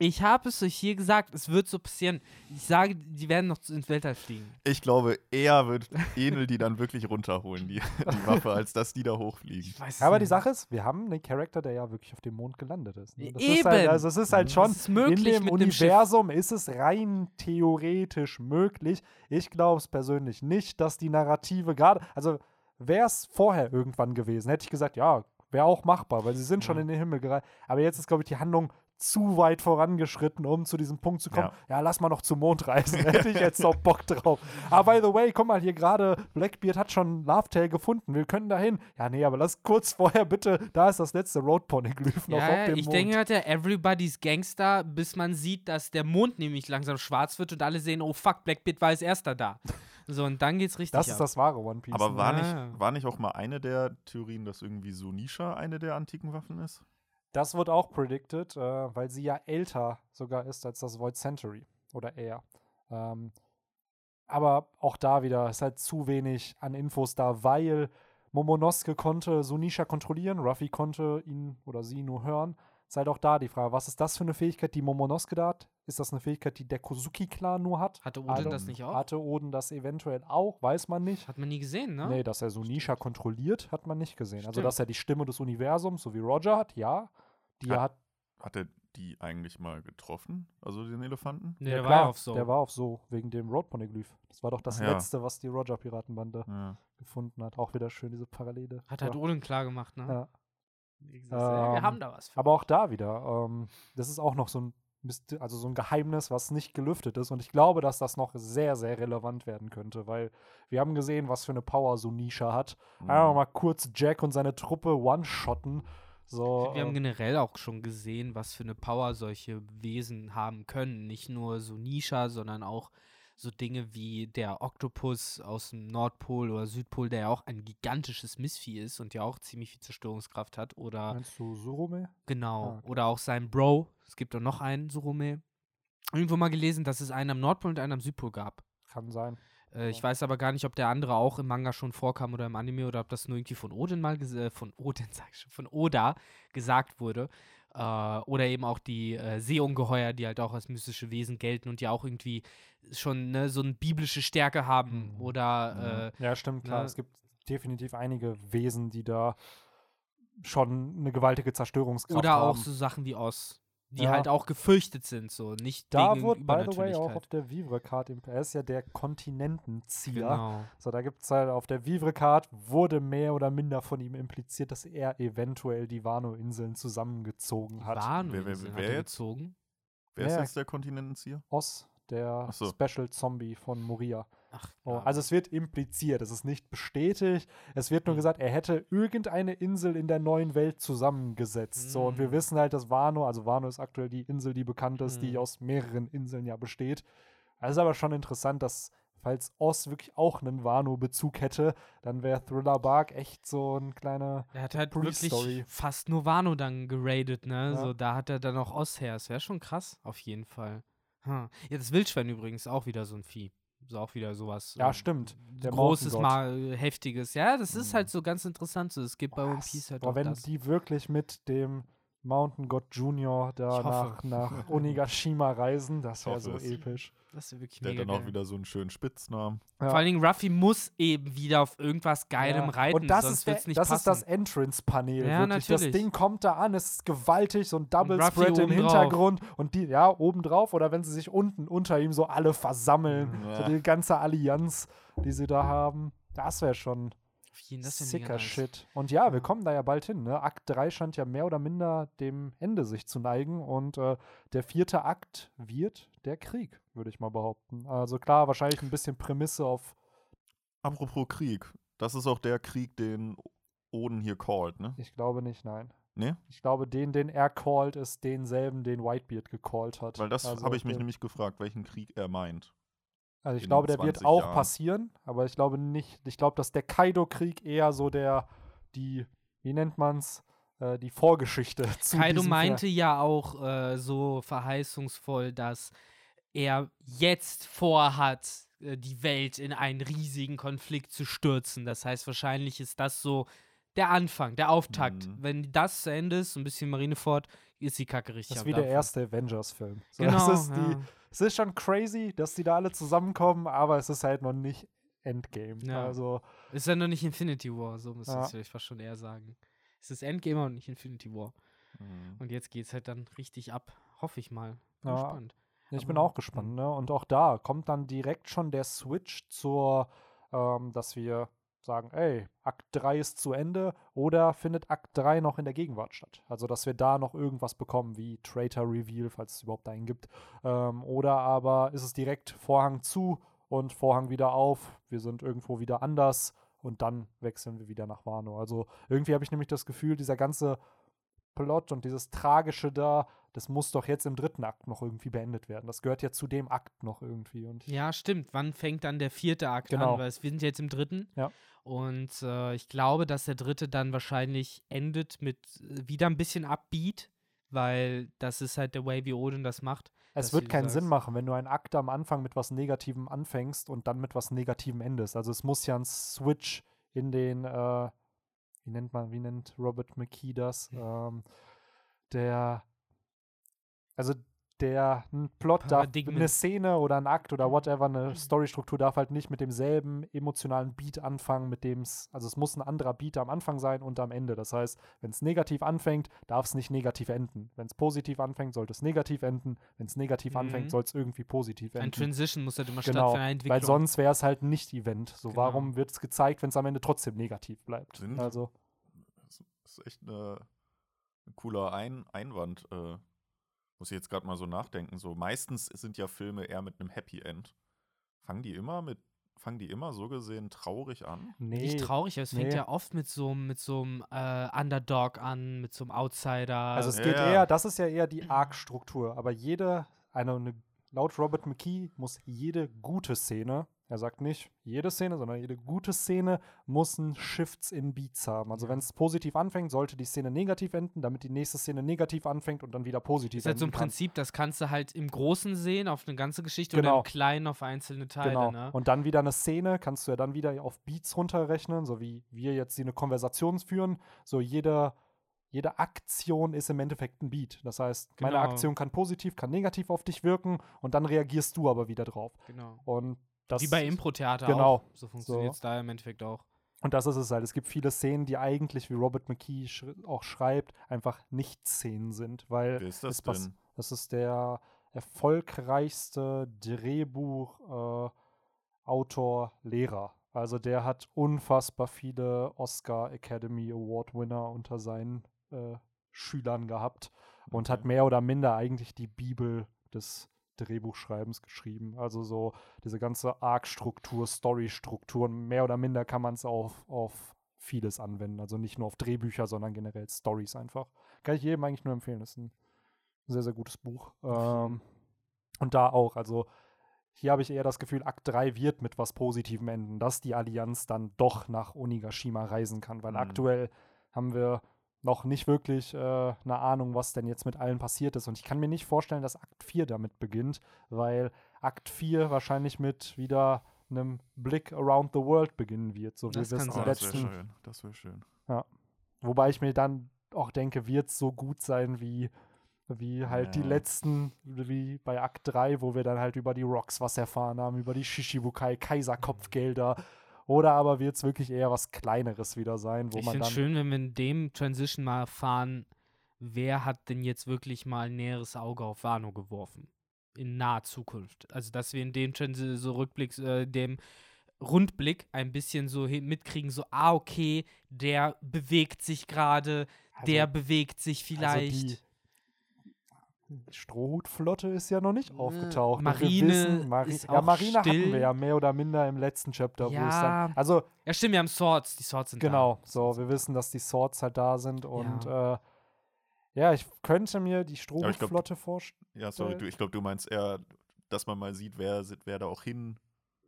Ich habe es euch hier gesagt, es wird so passieren. Ich sage, die werden noch ins Weltall fliegen. Ich glaube, eher wird Enel die dann wirklich runterholen, die, die Waffe, als dass die da hochfliegen. weiß Aber die Sache ist, wir haben einen Charakter, der ja wirklich auf dem Mond gelandet ist. Ne? Das Ist Eben. halt, also es ist halt schon, Es ist möglich in dem mit dem. Universum ist es rein theoretisch möglich. Ich glaube es persönlich nicht, dass die Narrative gerade, also wäre es vorher irgendwann gewesen, hätte ich gesagt, ja, wäre auch machbar, weil sie sind schon Ja. in den Himmel gereist. Aber jetzt ist, glaube ich, die Handlung zu weit vorangeschritten, um zu diesem Punkt zu kommen. Ja, lass mal noch zum Mond reisen. Hätte ich jetzt noch Bock drauf. Aber by the way, guck mal, hier gerade Blackbeard hat schon Lovetail gefunden. Wir können dahin. Ja, nee, aber lass kurz vorher bitte, da ist das letzte Road Poneglyph noch Ja, auf ja, dem ich Mond. denke halt, der Everybody's Gangster, bis man sieht, dass der Mond nämlich langsam schwarz wird und alle sehen, oh fuck, Blackbeard war als erster da. So, und dann geht's richtig das ab. ist das wahre One Piece. Aber ne? war Ja. nicht, war nicht auch mal eine der Theorien, dass irgendwie Sunisha eine der antiken Waffen ist? Das wird auch predicted, äh, weil sie ja älter sogar ist als das Void Century oder eher. Ähm, aber auch da wieder ist halt zu wenig an Infos da, weil Momonosuke konnte Sunisha kontrollieren, Ruffy konnte ihn oder sie nur hören. Ist halt auch da die Frage, was ist das für eine Fähigkeit, die Momonosuke da hat? Ist das eine Fähigkeit, die der Kozuki-Clan nur hat? Hatte Oden don't- das nicht auch? Hatte Oden das eventuell auch? Weiß man nicht. Hat man nie gesehen, ne? Nee, dass er Sunisha kontrolliert, hat man nicht gesehen. Also, Stimmt. dass er die Stimme des Universums, so wie Roger hat, ja. Die Hat- hat, Hat er die eigentlich mal getroffen? Also den Elefanten? Nee, ja, der klar, war ja auf so. Der war auf so, wegen dem Road-Poneglyph. Das war doch das ja. letzte, was die Roger-Piratenbande Ja. gefunden hat. Auch wieder schön, diese Parallele. Hat halt ja. Oden klar gemacht, ne? Ja. Wie gesagt, ja, wir Ähm, haben da was für. Aber auch da wieder, ähm, das ist auch noch so ein, also so ein Geheimnis, was nicht gelüftet ist. Und ich glaube, dass das noch sehr, sehr relevant werden könnte, weil wir haben gesehen, was für eine Power Sunisha hat. Mhm. Einfach mal kurz Jack und seine Truppe one-shotten. So, Wir haben ähm, generell auch schon gesehen, was für eine Power solche Wesen haben können. Nicht nur so Nisha, sondern auch so Dinge wie der Oktopus aus dem Nordpol oder Südpol, der ja auch ein gigantisches Missvieh ist und ja auch ziemlich viel Zerstörungskraft hat. Oder meinst du Surume? genau, Ah, okay. oder auch sein Bro. Es gibt auch noch einen, Surume. Irgendwo mal gelesen, dass es einen am Nordpol und einen am Südpol gab. Kann sein. Äh, ich weiß aber gar nicht, ob der andere auch im Manga schon vorkam oder im Anime oder ob das nur irgendwie von Odin mal äh, von Odin sag ich schon, von Oda gesagt wurde. Äh, oder eben auch die äh, Seeungeheuer, die halt auch als mystische Wesen gelten und ja auch irgendwie schon ne, so eine biblische Stärke haben. Mhm. Oder äh, Ja, stimmt, klar. ne? Es gibt definitiv einige Wesen, die da schon eine gewaltige Zerstörungskraft oder auch haben. so Sachen wie Oz, die Ja. halt auch gefürchtet sind, so nicht da wegen wurde, by the way, auch auf der Vivre-Card, im- er ist ja der Kontinentenzieher. Genau. So, da gibt es halt auf der Vivre-Card wurde mehr oder minder von ihm impliziert, dass er eventuell die Wano-Inseln zusammengezogen hat. Wano Wer- wer- hat wer er jetzt? gezogen. Wer ist Ja. jetzt der Kontinentenzieher? Oz, der so. Special Zombie von Moria. Ach, Oh, also es wird impliziert, es ist nicht bestätigt. Es wird nur Mhm. gesagt, er hätte irgendeine Insel in der neuen Welt zusammengesetzt. So, und wir Mhm. wissen halt, dass Wano, also Wano ist aktuell die Insel, die bekannt ist, die Mhm. aus mehreren Inseln ja besteht. Es ist aber schon interessant, dass, falls Oz wirklich auch einen Wano-Bezug hätte, dann wäre Thriller Bark echt so ein kleiner. Er hat halt wirklich fast nur Wano dann geradet, ne? Ja. So, da hat er dann auch Oz her. Das wäre schon krass, auf jeden Fall. Hm. Ja, das Wildschwein übrigens auch wieder so ein Vieh. Ist auch wieder sowas. Ja, ähm, stimmt. Der Großes, mal heftiges. Ja, das ist Mhm. halt so ganz interessant. So, es gibt bei One Was? Piece halt Boah, auch wenn das. die wirklich mit dem Mountain God Junior da nach, nach Onigashima reisen, das wäre so es. episch. Das ist wirklich Der hat mega dann auch geil. wieder so einen schönen Spitznamen. Ja. Vor allen Dingen, Ruffy muss eben wieder auf irgendwas Geilem Ja. reiten, Und das, sonst ist, der, wird's nicht das ist das. Entrance-Panel. Ja, wirklich. Das. Ding kommt da an, es ist gewaltig, so ein Double Ruffy Spread im. Hintergrund und die, ja, obendrauf oder wenn sie sich unten unter ihm so alle versammeln, so Ja. die ganze Allianz, die sie da haben. Das wäre schon Auf jeden, mega sicker nice. Shit. Und ja, wir kommen da ja bald hin. Ne? Akt 3 scheint ja mehr oder minder dem Ende sich zu neigen und äh, der vierte Akt wird der Krieg, würde ich mal behaupten. Also klar, wahrscheinlich ein bisschen Prämisse auf Apropos Krieg. Das ist auch der Krieg, den Oden hier called, ne? Ich glaube nicht, nein. Nee? Ich glaube, den, den er called, ist denselben, den Whitebeard gecallt hat. Weil das Also habe ich mich nämlich gefragt, welchen Krieg er meint. Also ich glaube, der wird 20 auch Jahren. passieren, aber ich glaube nicht, ich glaube, dass der Kaido-Krieg eher so der, die, wie nennt man's, äh, die Vorgeschichte zu Kaido meinte ja auch äh, so verheißungsvoll, dass er jetzt vorhat, äh, die Welt in einen riesigen Konflikt zu stürzen. Das heißt, wahrscheinlich ist das so der Anfang, der Auftakt. Mhm. Wenn das zu Ende ist, so ein bisschen Marineford, ist die Kacke richtig Das ist wie der erste Avengers-Film. So, Genau, das ist ja. es ist schon crazy, dass die da alle zusammenkommen, aber es ist halt noch nicht Endgame. Ja. Also, Ist ja noch nicht Infinity War, so müsste Ja. ich vielleicht fast schon eher sagen. Es ist Endgame und nicht Infinity War. Mhm. Und jetzt geht's halt dann richtig ab. Hoffe ich mal. Bin Ja. gespannt. ich bin Aber- auch gespannt, ne? Und auch da kommt dann direkt schon der Switch zur, ähm, dass wir sagen, ey, Akt 3 ist zu Ende oder findet Akt 3 noch in der Gegenwart statt? Also, dass wir da noch irgendwas bekommen, wie Traitor Reveal, falls es überhaupt einen gibt. Ähm, oder aber ist es direkt Vorhang zu und Vorhang wieder auf, wir sind irgendwo wieder anders und dann wechseln wir wieder nach Wano. Also, irgendwie habe ich nämlich das Gefühl, dieser ganze Plot und dieses Tragische da, das muss doch jetzt im dritten Akt noch irgendwie beendet werden. Das gehört ja zu dem Akt noch irgendwie. Und Ja, stimmt. Wann fängt dann der vierte Akt Genau. an? Weil wir sind jetzt im dritten. Ja. Und äh, ich glaube, dass der dritte dann wahrscheinlich endet mit äh, wieder ein bisschen Upbeat, weil das ist halt der Way, wie Odin das macht. Es wird keinen Sinn sagst. machen, wenn du einen Akt am Anfang mit was Negativem anfängst und dann mit was Negativem endest. Also es muss ja ein Switch in den, äh, wie nennt man, wie nennt Robert McKee das? Ähm, der, also der ein Plot darf, eine Szene oder ein Akt oder whatever, eine Storystruktur darf halt nicht mit demselben emotionalen Beat anfangen, mit dem es, also es muss ein anderer Beat am Anfang sein und am Ende. Das heißt, wenn es negativ anfängt, darf es nicht negativ enden. Wenn es positiv anfängt, sollte es negativ enden. Wenn es negativ Mhm. anfängt, soll es irgendwie positiv Ein enden. Transition muss halt immer Genau, stattfinden, weil sonst wäre es halt nicht Event. So, Genau. warum wird es gezeigt, wenn es am Ende trotzdem negativ bleibt? Sind- Also, Das ist echt ein cooler Ein Einwand. Äh, muss ich jetzt gerade mal so nachdenken. So meistens sind ja Filme eher mit einem Happy End. Fangen die immer mit, fangen die immer so gesehen traurig an? nee. Nicht traurig, aber es fängt nee. ja oft mit so, einem- mit so einem äh, Underdog an, mit so einem Outsider. Also es geht ja. eher, das ist ja eher die Arc-Struktur, aber jede, eine, eine, laut Robert McKee muss jede gute Szene, er sagt nicht jede Szene, sondern jede gute Szene muss ein Shifts in Beats haben. Also wenn es positiv anfängt, sollte die Szene negativ enden, damit die nächste Szene negativ anfängt und dann wieder positiv ist halt so ein kann. Prinzip, das kannst du halt im Großen sehen, auf eine ganze Geschichte oder Genau. im Kleinen auf einzelne Teile. Genau. Ne? Und dann wieder eine Szene, kannst du ja dann wieder auf Beats runterrechnen, so wie wir jetzt hier eine Konversation führen. So jede, jede Aktion ist im Endeffekt ein Beat. Das heißt, meine Genau. Aktion kann positiv, kann negativ auf dich wirken und dann reagierst du aber wieder drauf. Genau. Und das Wie bei Impro-Theater genau. auch. So funktioniert es da im Endeffekt auch. Und das ist es halt. Es gibt viele Szenen, die eigentlich, wie Robert McKee sch auch schreibt, einfach nicht Szenen sind, weil Wer ist das es pass- denn? Das ist der erfolgreichste Drehbuch, äh, Lehrer. Also der hat unfassbar viele Oscar Academy Award Winner unter seinen äh, Schülern gehabt und hat Okay. mehr oder minder eigentlich die Bibel des Drehbuchschreibens geschrieben. Also so diese ganze Arc-Struktur, Story-Strukturen, mehr oder minder kann man es auf, auf vieles anwenden. Also nicht nur auf Drehbücher, sondern generell Stories einfach. Kann ich jedem eigentlich nur empfehlen. ist ein sehr, sehr gutes Buch. Ähm, und da auch, also hier habe ich eher das Gefühl, Akt 3 wird mit was Positivem enden, dass die Allianz dann doch nach Onigashima reisen kann, weil Mhm. aktuell haben wir noch nicht wirklich äh, eine Ahnung, was denn jetzt mit allen passiert ist. Und ich kann mir nicht vorstellen, dass Akt 4 damit beginnt, weil Akt 4 wahrscheinlich mit wieder einem Blick around the world beginnen wird, so wie Das wir es kann im sein. das wäre schön. Das wäre schön. Wobei ich mir dann auch denke, wird es so gut sein wie, wie halt die Ja. letzten, wie bei Akt 3, wo wir dann halt über die Rocks was erfahren haben, über die Shishibukai, Kaiserkopfgelder. Oder aber wird es wirklich eher was Kleineres wieder sein, wo ich man dann. es schön, wenn wir in dem Transition mal erfahren, wer hat denn jetzt wirklich mal ein näheres Auge auf Wano geworfen. In naher Zukunft. Also, dass wir in dem Transi so Rückblick, äh, dem Rundblick ein bisschen so mitkriegen, so, ah, okay, der bewegt sich gerade, Also- der bewegt sich also vielleicht. die Strohhutflotte ist ja noch nicht aufgetaucht. Marine wissen, Mari ist ja, auch Marine hatten still. wir ja mehr oder minder im letzten Chapter, wo es Ja. dann. Also ja, stimmt, wir haben Swords. Die Swords sind Genau, da. so, wir wissen, dass die Swords halt da sind und Ja. äh, ja, ich könnte mir die Strohhutflotte vorstellen. Ja, sorry, du, ich glaube, du meinst eher, dass man mal sieht, wer, wer da auch hin,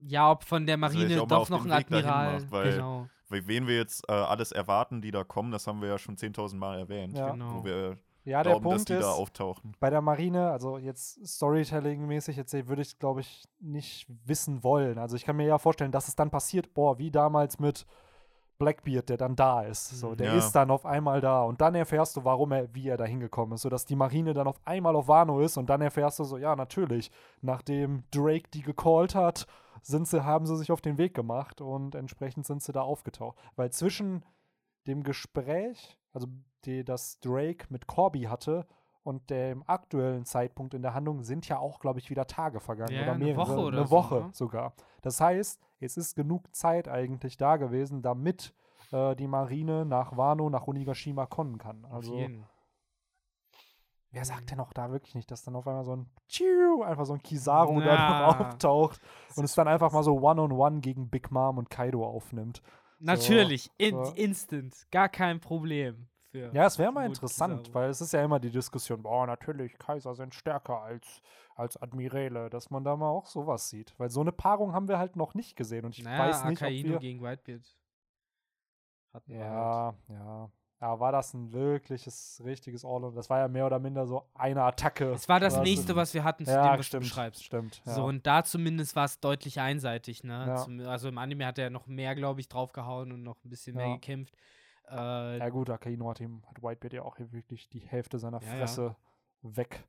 Ja, ob von der Also, Marine mal doch noch ein Admiral. macht, weil- genau. weil wen wir jetzt äh, alles erwarten, die da kommen, das haben wir ja schon 10.000 Mal erwähnt. Ja. genau. Wo wir Ja, der glauben, dass Punkt die ist, da auftauchen. bei der Marine, also jetzt Storytelling-mäßig, jetzt würde ich, glaube ich, nicht wissen wollen. Also ich kann mir ja vorstellen, dass es dann passiert, boah, wie damals mit Blackbeard, der dann da ist. So, der Ja. ist dann auf einmal da und dann erfährst du, warum er, wie er da hingekommen ist, sodass die Marine dann auf einmal auf Wano ist und dann erfährst du so, ja, natürlich, nachdem Drake die gecallt hat, sind sie, haben sie sich auf den Weg gemacht und entsprechend sind sie da aufgetaucht. Weil zwischen dem Gespräch, also die, das Drake mit Corby hatte und dem aktuellen Zeitpunkt in der Handlung sind ja auch, glaube ich, wieder Tage vergangen Ja, oder eine mehrere, Woche oder eine so, Woche ne? sogar. Das heißt, es ist genug Zeit eigentlich da gewesen, damit äh, die Marine nach Wano, nach Onigashima kommen kann. Also wer sagt denn auch da wirklich nicht, dass dann auf einmal so ein Tschiu, einfach so ein Kizaru da auftaucht und es dann einfach mal so One-on-One gegen Big Mom und Kaido aufnimmt. Natürlich, in, so. instant, gar kein Problem. Für Ja, es wäre mal interessant, weil es ist ja immer die Diskussion, boah, natürlich, Kaiser sind stärker als, als Admiräle, dass man da mal auch sowas sieht. Weil so eine Paarung haben wir halt noch nicht gesehen und ich naja, weiß nicht, Akainu ob wir... gegen Whitebeard. Hatten wir halt. Ja, ja. War das ein wirkliches, richtiges All? Das war ja mehr oder minder so eine Attacke. Es war das Oder so- nächste, was wir hatten zu dem, Ja, was stimmt. du beschreibst. Stimmt. Ja. So, und da zumindest war es deutlich einseitig, ne? Ja. Zum, also im Anime hat er noch mehr, glaube ich, draufgehauen und noch ein bisschen mehr Ja. gekämpft. Äh, ja, gut, Akaino hat ihm, hat Whitebeard ja auch hier wirklich die Hälfte seiner Ja, ja. Fresse weg.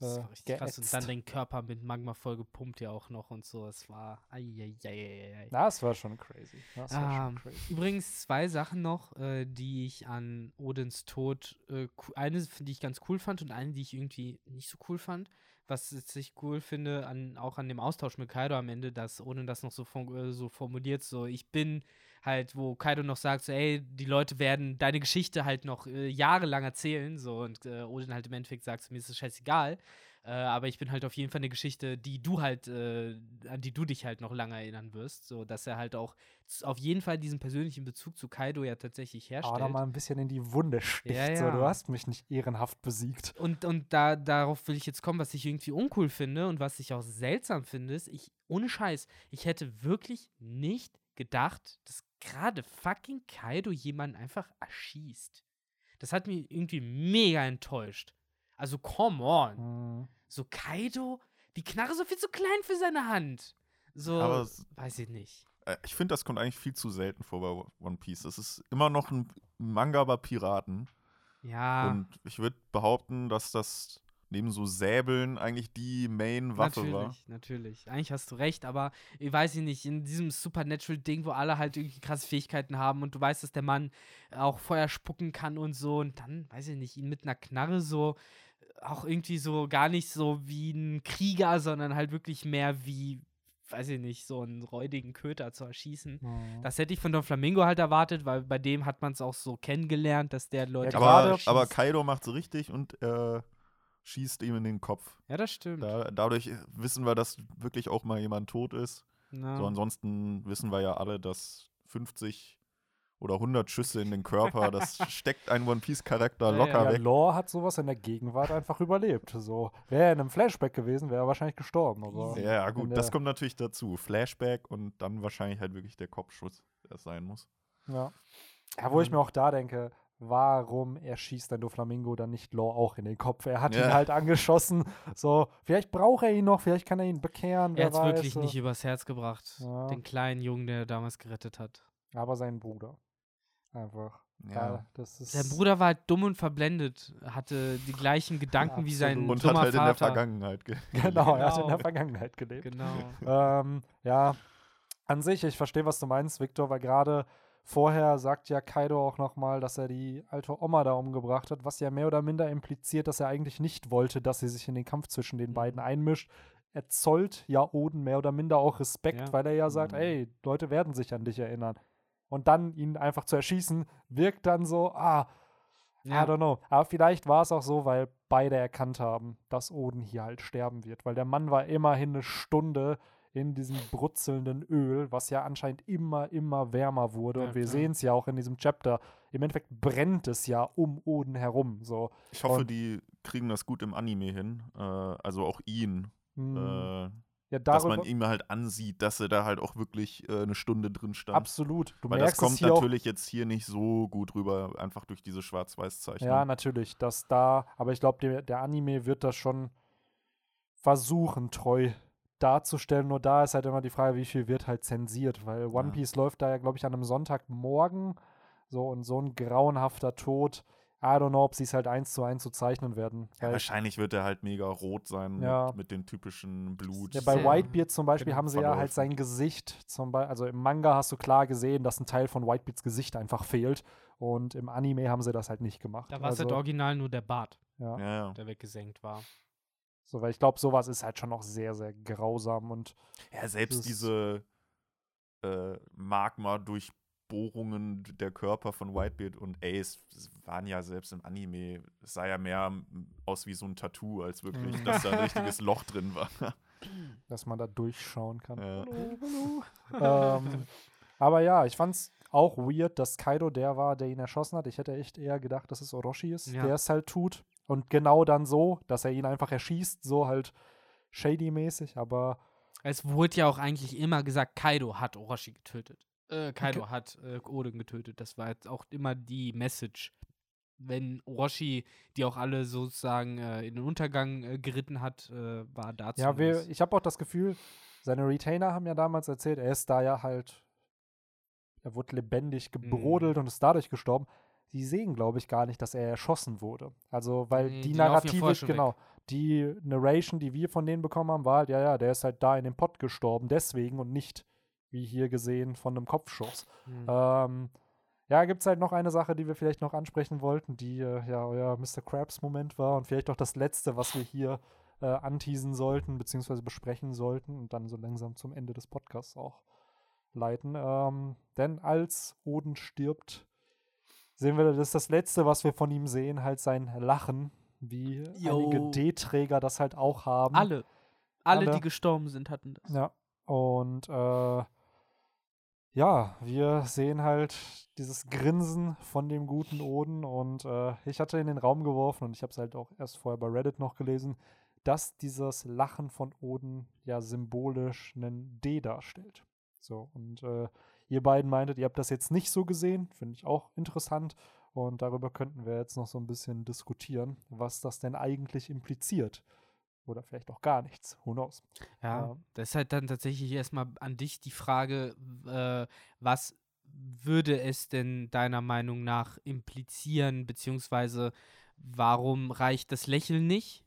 das äh, war richtig krass. Und dann den Körper mit Magma voll gepumpt ja auch noch und so. Es war. Eieieiei. Das war schon crazy. Das war Ähm, schon crazy. Übrigens zwei Sachen noch, äh, die ich an Odins Tod, äh, eine, die ich ganz cool fand und eine, die ich irgendwie nicht so cool fand. Was ich cool finde, an, auch an dem Austausch mit Kaido am Ende, dass Odin das noch so, äh, so formuliert, so ich bin halt, wo Kaido noch sagt, so ey, die Leute werden deine Geschichte halt noch äh, jahrelang erzählen, so und äh, Odin halt im Endeffekt sagt, mir ist es scheißegal. Äh, aber ich bin halt auf jeden Fall eine Geschichte, die du halt, äh, an die du dich halt noch lange erinnern wirst. So, dass er halt auch auf jeden Fall diesen persönlichen Bezug zu Kaido ja tatsächlich herstellt. Aber da mal ein bisschen in die Wunde sticht. Ja, So, du ja. hast mich nicht ehrenhaft besiegt. Und, und da, darauf will ich jetzt kommen, was ich irgendwie uncool finde und was ich auch seltsam finde, ist, ich, ohne Scheiß, ich hätte wirklich nicht gedacht, dass gerade fucking Kaido jemanden einfach erschießt. Das hat mich irgendwie mega enttäuscht. Also, come on. Mhm. So, Kaido, die Knarre ist so viel zu klein für seine Hand. So, Aber weiß ich nicht. Äh, Ich finde, das kommt eigentlich viel zu selten vor bei One Piece. Es ist immer noch ein Manga über Piraten. Ja, Und ich würde behaupten, dass das neben so Säbeln eigentlich die Main-Waffe natürlich, war. natürlich. Eigentlich hast du recht, aber ich weiß ich nicht, in diesem Supernatural-Ding, wo alle halt irgendwie krasse Fähigkeiten haben und du weißt, dass der Mann auch Feuer spucken kann und so und dann, weiß ich nicht, ihn mit einer Knarre so auch irgendwie so gar nicht so wie ein Krieger, sondern halt wirklich mehr wie, weiß ich nicht, so einen räudigen Köter zu erschießen. Mhm. Das hätte ich von Don Flamingo halt erwartet, weil bei dem hat man es auch so kennengelernt, dass der Leute. Ja, Aber, gerade aber Kaido macht es richtig und äh, schießt ihm in den Kopf. ja, das stimmt. Da, dadurch wissen wir, dass wirklich auch mal jemand tot ist. Ja. So, ansonsten wissen wir ja alle, dass 50 oder 100 Schüsse in den Körper, das steckt ein One Piece-Charakter Ja, locker Ja, weg. Law hat sowas in der Gegenwart einfach überlebt. So, wäre er in einem Flashback gewesen, wäre er wahrscheinlich gestorben. Aber Easy. Ja, ja, gut, das kommt natürlich dazu. Flashback und dann wahrscheinlich halt wirklich der Kopfschuss, der es sein muss. Ja. ja, wo ich mir auch da denke, warum erschießt denn Doflamingo dann nicht Law auch in den Kopf? Er hat ihn Ja. halt angeschossen. So, vielleicht braucht er ihn noch, vielleicht kann er ihn bekehren. er hat es wirklich so. nicht übers Herz gebracht. Ja. Den kleinen Jungen, der er damals gerettet hat. Aber sein Bruder. Einfach. Ja. Ja, das ist. Sein Bruder war halt dumm und verblendet, hatte die gleichen Gedanken wie sein. Und dummer hat halt in der Vater. Vergangenheit ge Genau, er hat in Genau. der Vergangenheit gelebt. Genau. ähm, ja, an sich, ich verstehe, was du meinst, Victor, weil gerade vorher sagt ja Kaido auch nochmal, dass er die alte Oma da umgebracht hat, was ja mehr oder minder impliziert, dass er eigentlich nicht wollte, dass sie sich in den Kampf zwischen den Mhm. beiden einmischt. Er zollt ja Oden mehr oder minder auch Respekt, Ja. weil er ja sagt, Mhm. ey, Leute werden sich an dich erinnern. Und dann ihn einfach zu erschießen, wirkt dann so, ah, I don't know. Aber vielleicht war es auch so, weil beide erkannt haben, dass Oden hier halt sterben wird. Weil der Mann war immerhin eine Stunde in diesem brutzelnden Öl, was ja anscheinend immer, immer wärmer wurde. Ja, und wir sehen es ja auch in diesem Chapter. Im Endeffekt brennt es ja um Oden herum. So. Ich hoffe, Und- die kriegen das gut im Anime hin. Äh, also auch ihn. Hm, Äh, ja, dass man ihm halt ansieht, dass er da halt auch wirklich äh, eine Stunde drin stand. absolut. Du Weil das merkst es kommt natürlich jetzt hier nicht so gut rüber, einfach durch diese Schwarz-Weiß-Zeichnung. Ja, natürlich, dass da, aber ich glaube, der, der Anime wird das schon versuchen, treu darzustellen. Nur da ist halt immer die Frage, wie viel wird halt zensiert, weil One Ja. Piece läuft da ja, glaube ich, an einem Sonntagmorgen. So und so ein grauenhafter Tod. I don't know, ob sie es halt eins zu eins so zeichnen werden. Ja, wahrscheinlich wird er halt mega rot sein Ja. mit, mit dem typischen Blut. ja, bei Whitebeard zum Beispiel genau, haben sie ja halt verläuft. sein Gesicht, zum Beispiel, also im Manga hast du klar gesehen, dass ein Teil von Whitebeards Gesicht einfach fehlt. Und im Anime haben sie das halt nicht gemacht. Da war es also, halt original nur der Bart, ja. ja, ja. der weggesenkt war. So, weil ich glaube, sowas ist halt schon noch sehr, sehr grausam und ja, selbst diese äh, Magma-Durchbohrungen der Körper von Whitebeard und Ace waren ja selbst im Anime, es sah ja mehr aus wie so ein Tattoo, als wirklich, Mhm. dass da ein richtiges Loch drin war. dass man da durchschauen kann. Ja. ähm, aber ja, ich fand's auch weird, dass Kaido der war, der ihn erschossen hat. Ich hätte echt eher gedacht, dass es Orochi ist, Ja. der es halt tut. Und genau dann so, dass er ihn einfach erschießt, so halt shady-mäßig, aber Es wurde ja auch eigentlich immer gesagt, Kaido hat Orochi getötet. Äh, Kaido Okay. hat äh, Oden getötet. Das war jetzt auch immer die Message wenn Orochi die auch alle sozusagen äh, in den Untergang äh, geritten hat, äh, war dazu. Ja, wir, ich habe auch das Gefühl, seine Retainer haben ja damals erzählt, er ist da ja halt, er wurde lebendig gebrodelt Mhm. und ist dadurch gestorben. Die sehen, glaube ich, gar nicht, dass er erschossen wurde. Also, weil Nee, die die ja Narrative, schon weg. genau, die Narration, die wir von denen bekommen haben, war halt, ja, ja, der ist halt da in dem Pott gestorben, deswegen und nicht, wie hier gesehen, von einem Kopfschuss. Mhm. Ähm, ja, gibt es halt noch eine Sache, die wir vielleicht noch ansprechen wollten, die äh, ja euer Mr. Krabs-Moment war und vielleicht auch das letzte, was wir hier äh, anteasen sollten, beziehungsweise besprechen sollten und dann so langsam zum Ende des Podcasts auch leiten. Ähm, denn als Oden stirbt, sehen wir, das ist das Letzte, was wir von ihm sehen, halt sein Lachen, wie einige Jo. D-Träger das halt auch haben. alle, alle, Alle. die gestorben sind, hatten das. Ja, und äh, ja, wir sehen halt dieses Grinsen von dem guten Oden und äh, ich hatte in den Raum geworfen und ich habe es halt auch erst vorher bei Reddit noch gelesen, dass dieses Lachen von Oden ja symbolisch einen D darstellt. So, und äh, ihr beiden meintet, ihr habt das jetzt nicht so gesehen, finde ich auch interessant und darüber könnten wir jetzt noch so ein bisschen diskutieren, was das denn eigentlich impliziert. Oder vielleicht auch gar nichts, who knows. Ja, Ja. das ist halt dann tatsächlich erstmal an dich die Frage, äh, was würde es denn deiner Meinung nach implizieren, beziehungsweise warum reicht das Lächeln nicht?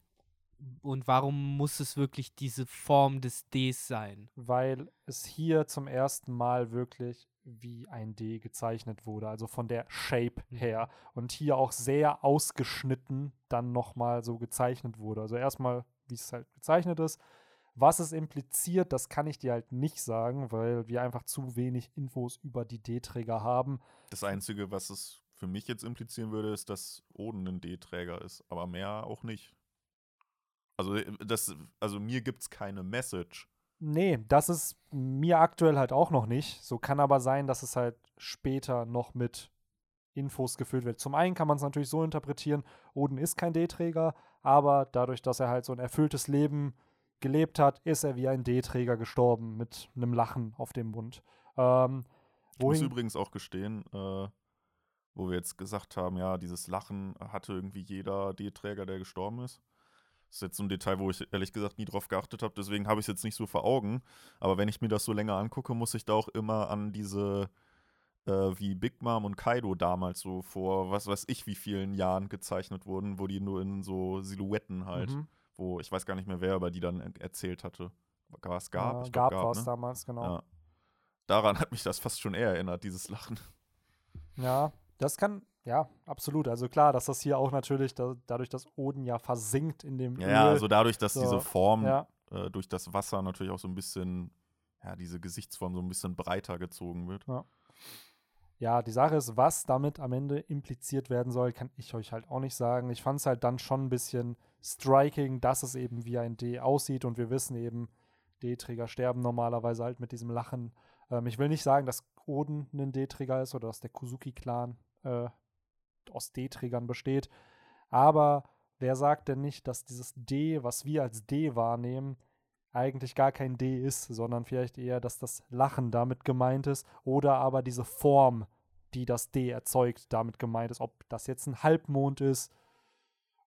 Und warum muss es wirklich diese Form des Ds sein? weil es hier zum ersten Mal wirklich wie ein D gezeichnet wurde, also von der Shape Mhm. her und hier auch sehr ausgeschnitten dann nochmal so gezeichnet wurde. Also erstmal, wie es halt gezeichnet ist. Was es impliziert, das kann ich dir halt nicht sagen, weil wir einfach zu wenig Infos über die D-Träger haben. Das Einzige, was es für mich jetzt implizieren würde, ist, dass Oden ein D-Träger ist, aber mehr auch nicht. Also, äh, das, also mir gibt es keine Message. Nee, das ist mir aktuell halt auch noch nicht. So kann aber sein, dass es halt später noch mit Infos gefüllt wird. Zum einen kann man es natürlich so interpretieren, Oden ist kein D-Träger, aber dadurch, dass er halt so ein erfülltes Leben gelebt hat, ist er wie ein D-Träger gestorben mit einem Lachen auf dem Mund. Ähm, Ich muss übrigens auch gestehen, äh, wo wir jetzt gesagt haben, ja, dieses Lachen hatte irgendwie jeder D-Träger, der gestorben ist. Das ist jetzt so ein Detail, wo ich ehrlich gesagt nie drauf geachtet habe, deswegen habe ich es jetzt nicht so vor Augen. Aber wenn ich mir das so länger angucke, muss ich da auch immer an diese, äh, wie Big Mom und Kaido damals so vor, was weiß ich, wie vielen Jahren gezeichnet wurden, wo die nur in so Silhouetten halt, Mhm. wo ich weiß gar nicht mehr, wer aber die dann er- erzählt hatte. War es Gab? Äh, Ich glaub, gab es ne? damals, genau. Ja. Daran hat mich das fast schon eher erinnert, dieses Lachen. Ja, das kann, ja, absolut. Also klar, dass das hier auch natürlich, da, dadurch, dass Oden ja versinkt in dem Ja, ja, Öl, also dadurch, dass so, diese Form ja, äh, durch das Wasser natürlich auch so ein bisschen, ja, diese Gesichtsform so ein bisschen breiter gezogen wird. Ja, die Sache ist, was damit am Ende impliziert werden soll, kann ich euch halt auch nicht sagen. Ich fand es halt dann schon ein bisschen striking, dass es eben wie ein D aussieht und wir wissen eben, D-Träger sterben normalerweise halt mit diesem Lachen. Ähm, ich will nicht sagen, dass Oden ein D-Träger ist oder dass der Kuzuki-Clan äh, aus D-Trägern besteht, aber wer sagt denn nicht, dass dieses D, was wir als D wahrnehmen, eigentlich gar kein D ist, sondern vielleicht eher, dass das Lachen damit gemeint ist oder aber diese Form, die das D erzeugt, damit gemeint ist. Ob das jetzt ein Halbmond ist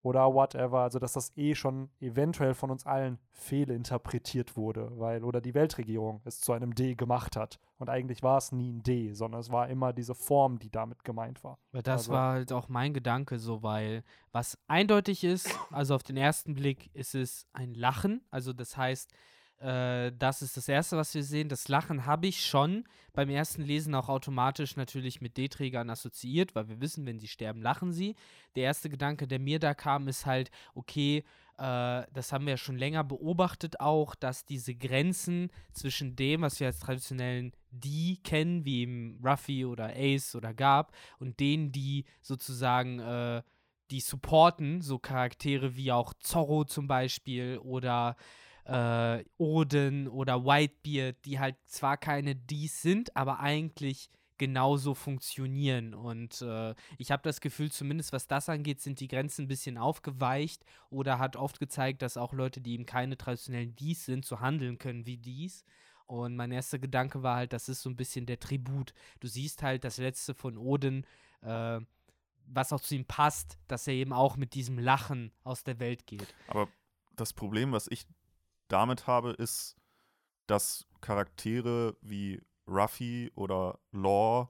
oder whatever, also dass das eh schon eventuell von uns allen fehlinterpretiert wurde, weil oder die Weltregierung es zu einem D gemacht hat. Und eigentlich war es nie ein D, sondern es war immer diese Form, die damit gemeint war. Weil das Also- war halt auch mein Gedanke so, weil was eindeutig ist, also auf den ersten Blick ist es ein Lachen, also das heißt, äh, das ist das Erste, was wir sehen. Das Lachen habe ich schon beim ersten Lesen auch automatisch natürlich mit D-Trägern assoziiert, weil wir wissen, wenn sie sterben, lachen sie. Der erste Gedanke, der mir da kam, ist halt, okay, äh, das haben wir ja schon länger beobachtet auch, dass diese Grenzen zwischen dem, was wir als traditionellen D kennen, wie eben Ruffy oder Ace oder Garb, und denen, die sozusagen äh, die supporten, so Charaktere wie auch Zorro zum Beispiel oder äh, Odin oder Whitebeard, die halt zwar keine Ds sind, aber eigentlich genauso funktionieren. Und äh, ich habe das Gefühl, zumindest was das angeht, sind die Grenzen ein bisschen aufgeweicht oder hat oft gezeigt, dass auch Leute, die eben keine traditionellen Ds sind, so handeln können wie Ds. Und mein erster Gedanke war halt, das ist so ein bisschen der Tribut. Du siehst halt das letzte von Odin, äh, was auch zu ihm passt, dass er eben auch mit diesem Lachen aus der Welt geht. Aber das Problem, was ich damit habe, ist, dass Charaktere wie Ruffy oder Law,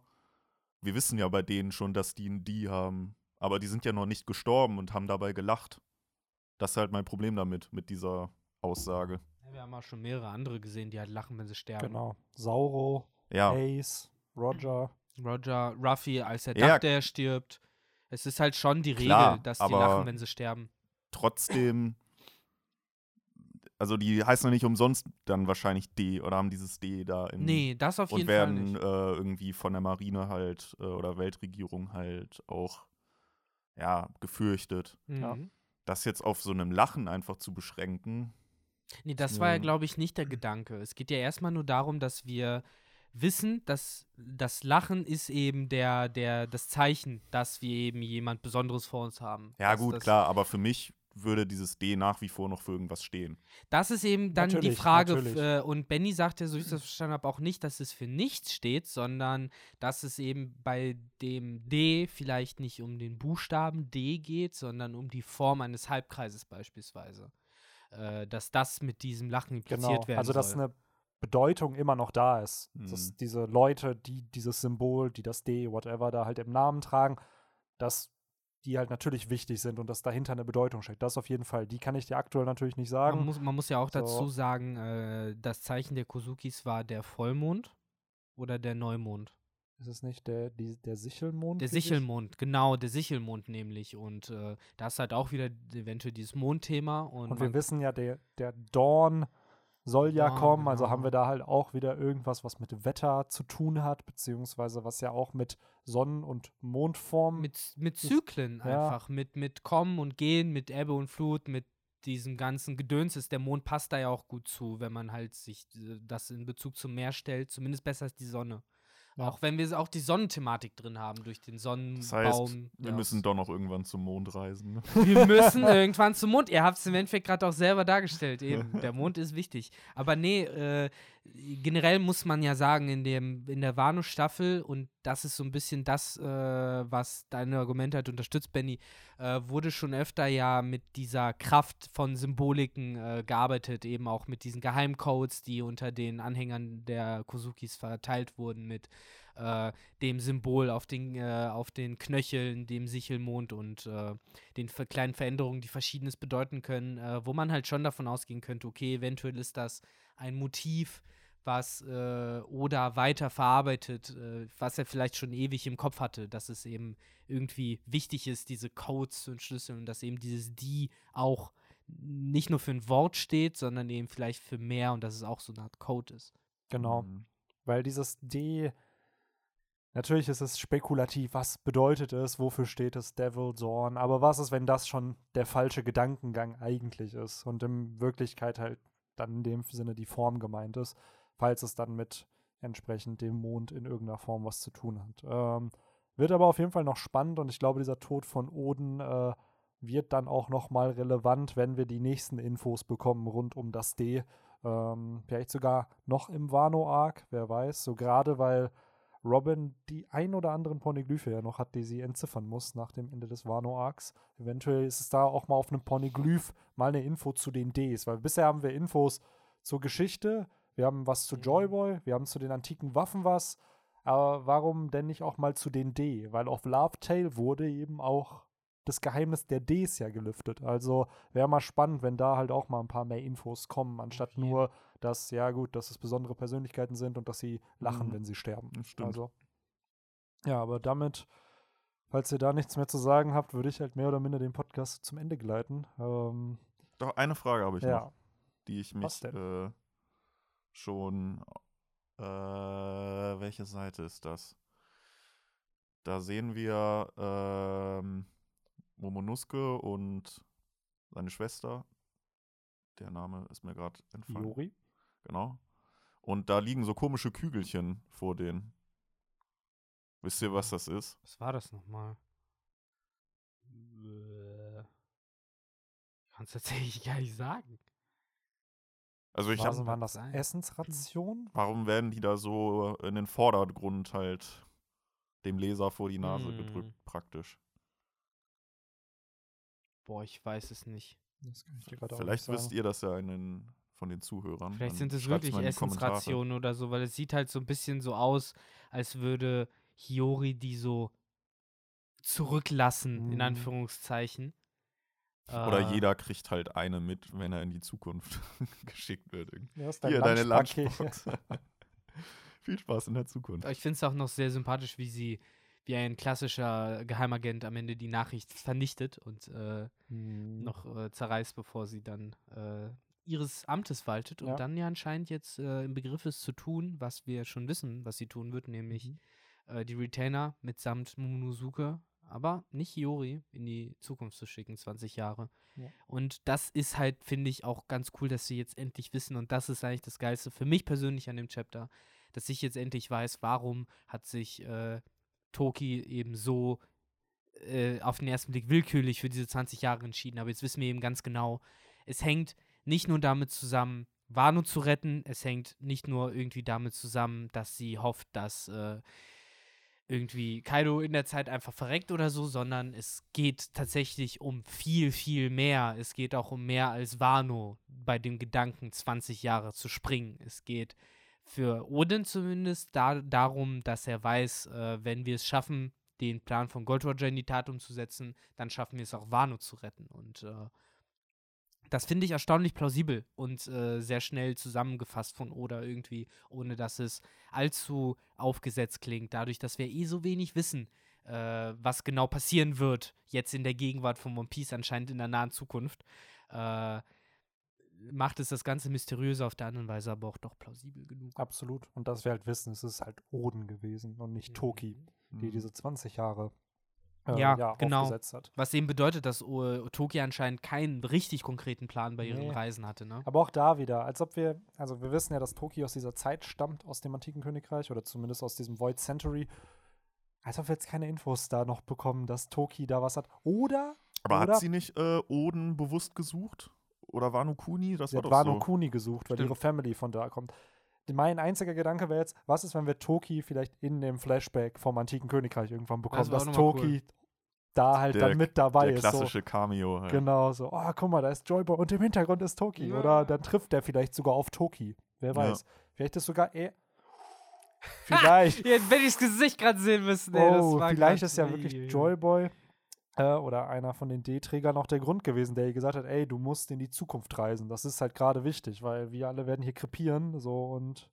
wir wissen ja bei denen schon, dass die ein D haben, aber die sind ja noch nicht gestorben und haben dabei gelacht. Das ist halt mein Problem damit, mit dieser Aussage. Ja, wir haben auch schon mehrere andere gesehen, die halt lachen, wenn sie sterben. Genau. Sauro, Ja, Ace, Roger. Roger, Ruffy, als er Ja. dachte, er stirbt. Es ist halt schon die Klar, Regel, dass die lachen, wenn sie sterben. trotzdem, also die heißen ja nicht umsonst dann wahrscheinlich D oder haben dieses D da im Nee, das auf und jeden Fall werden nicht. äh, irgendwie von der Marine halt äh, oder Weltregierung halt auch ja gefürchtet. ja. Mhm. Das jetzt auf so einem Lachen einfach zu beschränken, Nee, das war ja, Ja. glaube ich, nicht der Gedanke. Es geht ja erstmal nur darum, dass wir wissen, dass das Lachen ist eben der, der, das Zeichen, dass wir eben jemand Besonderes vor uns haben. ja Dass gut, klar, aber für mich würde dieses D nach wie vor noch für irgendwas stehen. Das ist eben dann die Natürlich, Frage. natürlich. Äh, und Benny sagte, so wie ich das verstanden habe, auch nicht, dass es für nichts steht, sondern dass es eben bei dem D vielleicht nicht um den Buchstaben D geht, sondern um die Form eines Halbkreises beispielsweise. Äh, dass das mit diesem Lachen impliziert Genau. werden Also, dass soll. eine Bedeutung immer noch da ist. Dass Mhm. diese Leute, die dieses Symbol, die das D, whatever, da halt im Namen tragen, dass die halt natürlich wichtig sind und dass dahinter eine Bedeutung steckt. Das auf jeden Fall. Die kann ich dir aktuell natürlich nicht sagen. Man muss, man muss ja auch So. dazu sagen, äh, das Zeichen der Kozukis war der Vollmond oder der Neumond. ist es nicht der, die, der Sichelmond? Der Sichelmond, genau, der Sichelmond nämlich. Und äh, da ist halt auch wieder eventuell dieses Mondthema. Und, Und wir wissen ja, der, der Dawn soll ja Dawn, kommen, also genau. haben wir da halt auch wieder irgendwas, was mit Wetter zu tun hat, beziehungsweise was ja auch mit Sonnen- und Mondform. mit, mit ist- Zyklen ja. einfach, mit, mit Kommen und Gehen, mit Ebbe und Flut, mit diesem ganzen Gedöns ist. Der Mond passt da ja auch gut zu, wenn man halt sich äh, das in Bezug zum Meer stellt. Zumindest besser als die Sonne. Ja. Auch wenn wir auch die Sonnenthematik drin haben, durch den Das Sonnenbaum. heißt, wir ja, müssen doch noch irgendwann zum Mond reisen. Ne? Wir müssen irgendwann zum Mond. Ihr habt es im Endeffekt gerade auch selber dargestellt. Eben, der Mond ist wichtig. Aber nee, äh, generell muss man ja sagen, in, dem, in der Wano-Staffel, und das ist so ein bisschen das, äh, was deine Argumente hat unterstützt, Benny, äh, wurde schon öfter ja mit dieser Kraft von Symboliken äh, gearbeitet, eben auch mit diesen Geheimcodes, die unter den Anhängern der Kozukis verteilt wurden, mit äh, dem Symbol auf den, äh, auf den Knöcheln, dem Sichelmond und äh, den kleinen Veränderungen, die Verschiedenes bedeuten können, wo man halt schon davon ausgehen könnte, okay, eventuell ist das ein Motiv, was äh, Oda weiter verarbeitet, äh, was er vielleicht schon ewig im Kopf hatte, dass es eben irgendwie wichtig ist, diese Codes zu entschlüsseln und dass eben dieses Die auch nicht nur für ein Wort steht, sondern eben vielleicht für mehr und dass es auch so eine Art Code ist. Genau. Mhm. Weil dieses D, natürlich ist es spekulativ, was bedeutet es, wofür steht es, Devil, Zorn, aber was ist, wenn das schon der falsche Gedankengang eigentlich ist und in Wirklichkeit halt dann in dem Sinne die Form gemeint ist, falls es dann mit entsprechend dem Mond in irgendeiner Form was zu tun hat. Ähm, wird aber auf jeden Fall noch spannend und ich glaube, dieser Tod von Oden äh, wird dann auch noch mal relevant, wenn wir die nächsten Infos bekommen rund um das D. Ähm, vielleicht sogar noch im Wano-Arc, wer weiß. So gerade, weil Robin die ein oder anderen Poneglyphe ja noch hat, die sie entziffern muss nach dem Ende des Wano-Arcs. Eventuell ist es da auch mal auf einem Poneglyph mal eine Info zu den Ds, weil bisher haben wir Infos zur Geschichte, wir haben was zu Mhm. Joyboy, wir haben zu den antiken Waffen was, aber warum denn nicht auch mal zu den D? Weil auf Love Tale wurde eben auch das Geheimnis der Ds ja gelüftet. Also wäre mal spannend, wenn da halt auch mal ein paar mehr Infos kommen, anstatt jeden nur, dass, ja gut, dass es besondere Persönlichkeiten sind und dass sie lachen, Mhm. wenn sie sterben. Stimmt. Also, ja, aber damit, falls ihr da nichts mehr zu sagen habt, würde ich halt mehr oder minder den Podcast zum Ende gleiten. Ähm, Doch, eine Frage habe ich noch, ja, die ich mich äh, schon. Äh, welche Seite ist das? Da sehen wir ähm, Momonosuke und seine Schwester. Der Name ist mir gerade entfallen. Jori. Genau. Und da liegen so komische Kügelchen vor denen. Wisst ihr, was das ist? Was war das nochmal? Äh, Kannst tatsächlich gar nicht sagen. Also ich Was habe, waren das? Essensrationen? warum werden die da so in den Vordergrund halt dem Leser vor die Nase Hm. gedrückt, praktisch? Boah, ich weiß es nicht. Das kann ich dir gerade auch Vielleicht nicht wisst ihr das ja in den, von den Zuhörern. Vielleicht Dann sind es wirklich. Essensrationen oder so, weil es sieht halt so ein bisschen so aus, als würde Hiyori die so zurücklassen, in Mhm. Anführungszeichen. Oder Äh, jeder kriegt halt eine mit, wenn er in die Zukunft geschickt wird. Ja, ist dein Hier, deine. Lunchbox. Viel Spaß in der Zukunft. Ich finde es auch noch sehr sympathisch, wie sie, wie ein klassischer Geheimagent am Ende die Nachricht vernichtet und äh, Hm. noch äh, zerreißt, bevor sie dann äh, ihres Amtes waltet und Ja. dann ja anscheinend jetzt äh, im Begriff ist zu tun, was wir schon wissen, was sie tun wird, nämlich Mhm. äh, die Retainer mitsamt Momonosuke, aber nicht Hiyori, in die Zukunft zu schicken, 20 Jahre. Ja. Und das ist halt, finde ich, auch ganz cool, dass sie jetzt endlich wissen und das ist eigentlich das Geilste für mich persönlich an dem Chapter, dass ich jetzt endlich weiß, warum hat sich äh, Toki eben so äh, auf den ersten Blick willkürlich für diese 20 Jahre entschieden. Aber jetzt wissen wir eben ganz genau, es hängt nicht nur damit zusammen, Wano zu retten, es hängt nicht nur irgendwie damit zusammen, dass sie hofft, dass äh, irgendwie Kaido in der Zeit einfach verreckt oder so, sondern es geht tatsächlich um viel, viel mehr. Es geht auch um mehr als Wano bei dem Gedanken, 20 Jahre zu springen. Es geht für Odin zumindest da, darum, dass er weiß, äh, wenn wir es schaffen, den Plan von Gold Roger in die Tat umzusetzen, dann schaffen wir es auch Wano zu retten. Und äh, das finde ich erstaunlich plausibel und äh, sehr schnell zusammengefasst von Oda irgendwie, ohne dass es allzu aufgesetzt klingt. Dadurch, dass wir eh so wenig wissen, äh, was genau passieren wird, jetzt in der Gegenwart von One Piece, anscheinend in der nahen Zukunft, äh, macht es das Ganze mysteriöser, auf der anderen Weise aber auch doch plausibel genug. Absolut. Und dass wir halt wissen, es ist halt Oden gewesen und nicht Toki, die Mhm. diese 20 Jahre äh, Ja, genau. aufgesetzt hat. Was eben bedeutet, dass uh, Toki anscheinend keinen richtig konkreten Plan bei ihren Nee. Reisen hatte, ne? Aber auch da wieder, als ob wir, also wir wissen ja, dass Toki aus dieser Zeit stammt, aus dem antiken Königreich oder zumindest aus diesem Void Century. Als ob wir jetzt keine Infos da noch bekommen, dass Toki da was hat. Oder Aber Oder- hat sie nicht äh, Oden bewusst gesucht? Oder Wano Kuni? Das sie war hat doch Wano so. Kuni gesucht, weil Stimmt. ihre Family von da kommt. Mein einziger Gedanke wäre jetzt, was ist, wenn wir Toki vielleicht in dem Flashback vom antiken Königreich irgendwann bekommen, dass Toki da halt Der- dann mit dabei Der ist. So. klassische Cameo. Halt. Genau, so, oh, guck mal, da ist Joyboy und im Hintergrund ist Toki. Ja. Oder dann trifft der vielleicht sogar auf Toki. Wer Ja. weiß. Vielleicht ist sogar er. Vielleicht. Jetzt hätte ich das Gesicht gerade sehen müssen. ey, das oh, war vielleicht ist ja wirklich. Joyboy äh, oder einer von den D-Trägern noch der Grund gewesen, der ihr gesagt hat, ey, du musst in die Zukunft reisen. Das ist halt gerade wichtig, weil wir alle werden hier krepieren. So und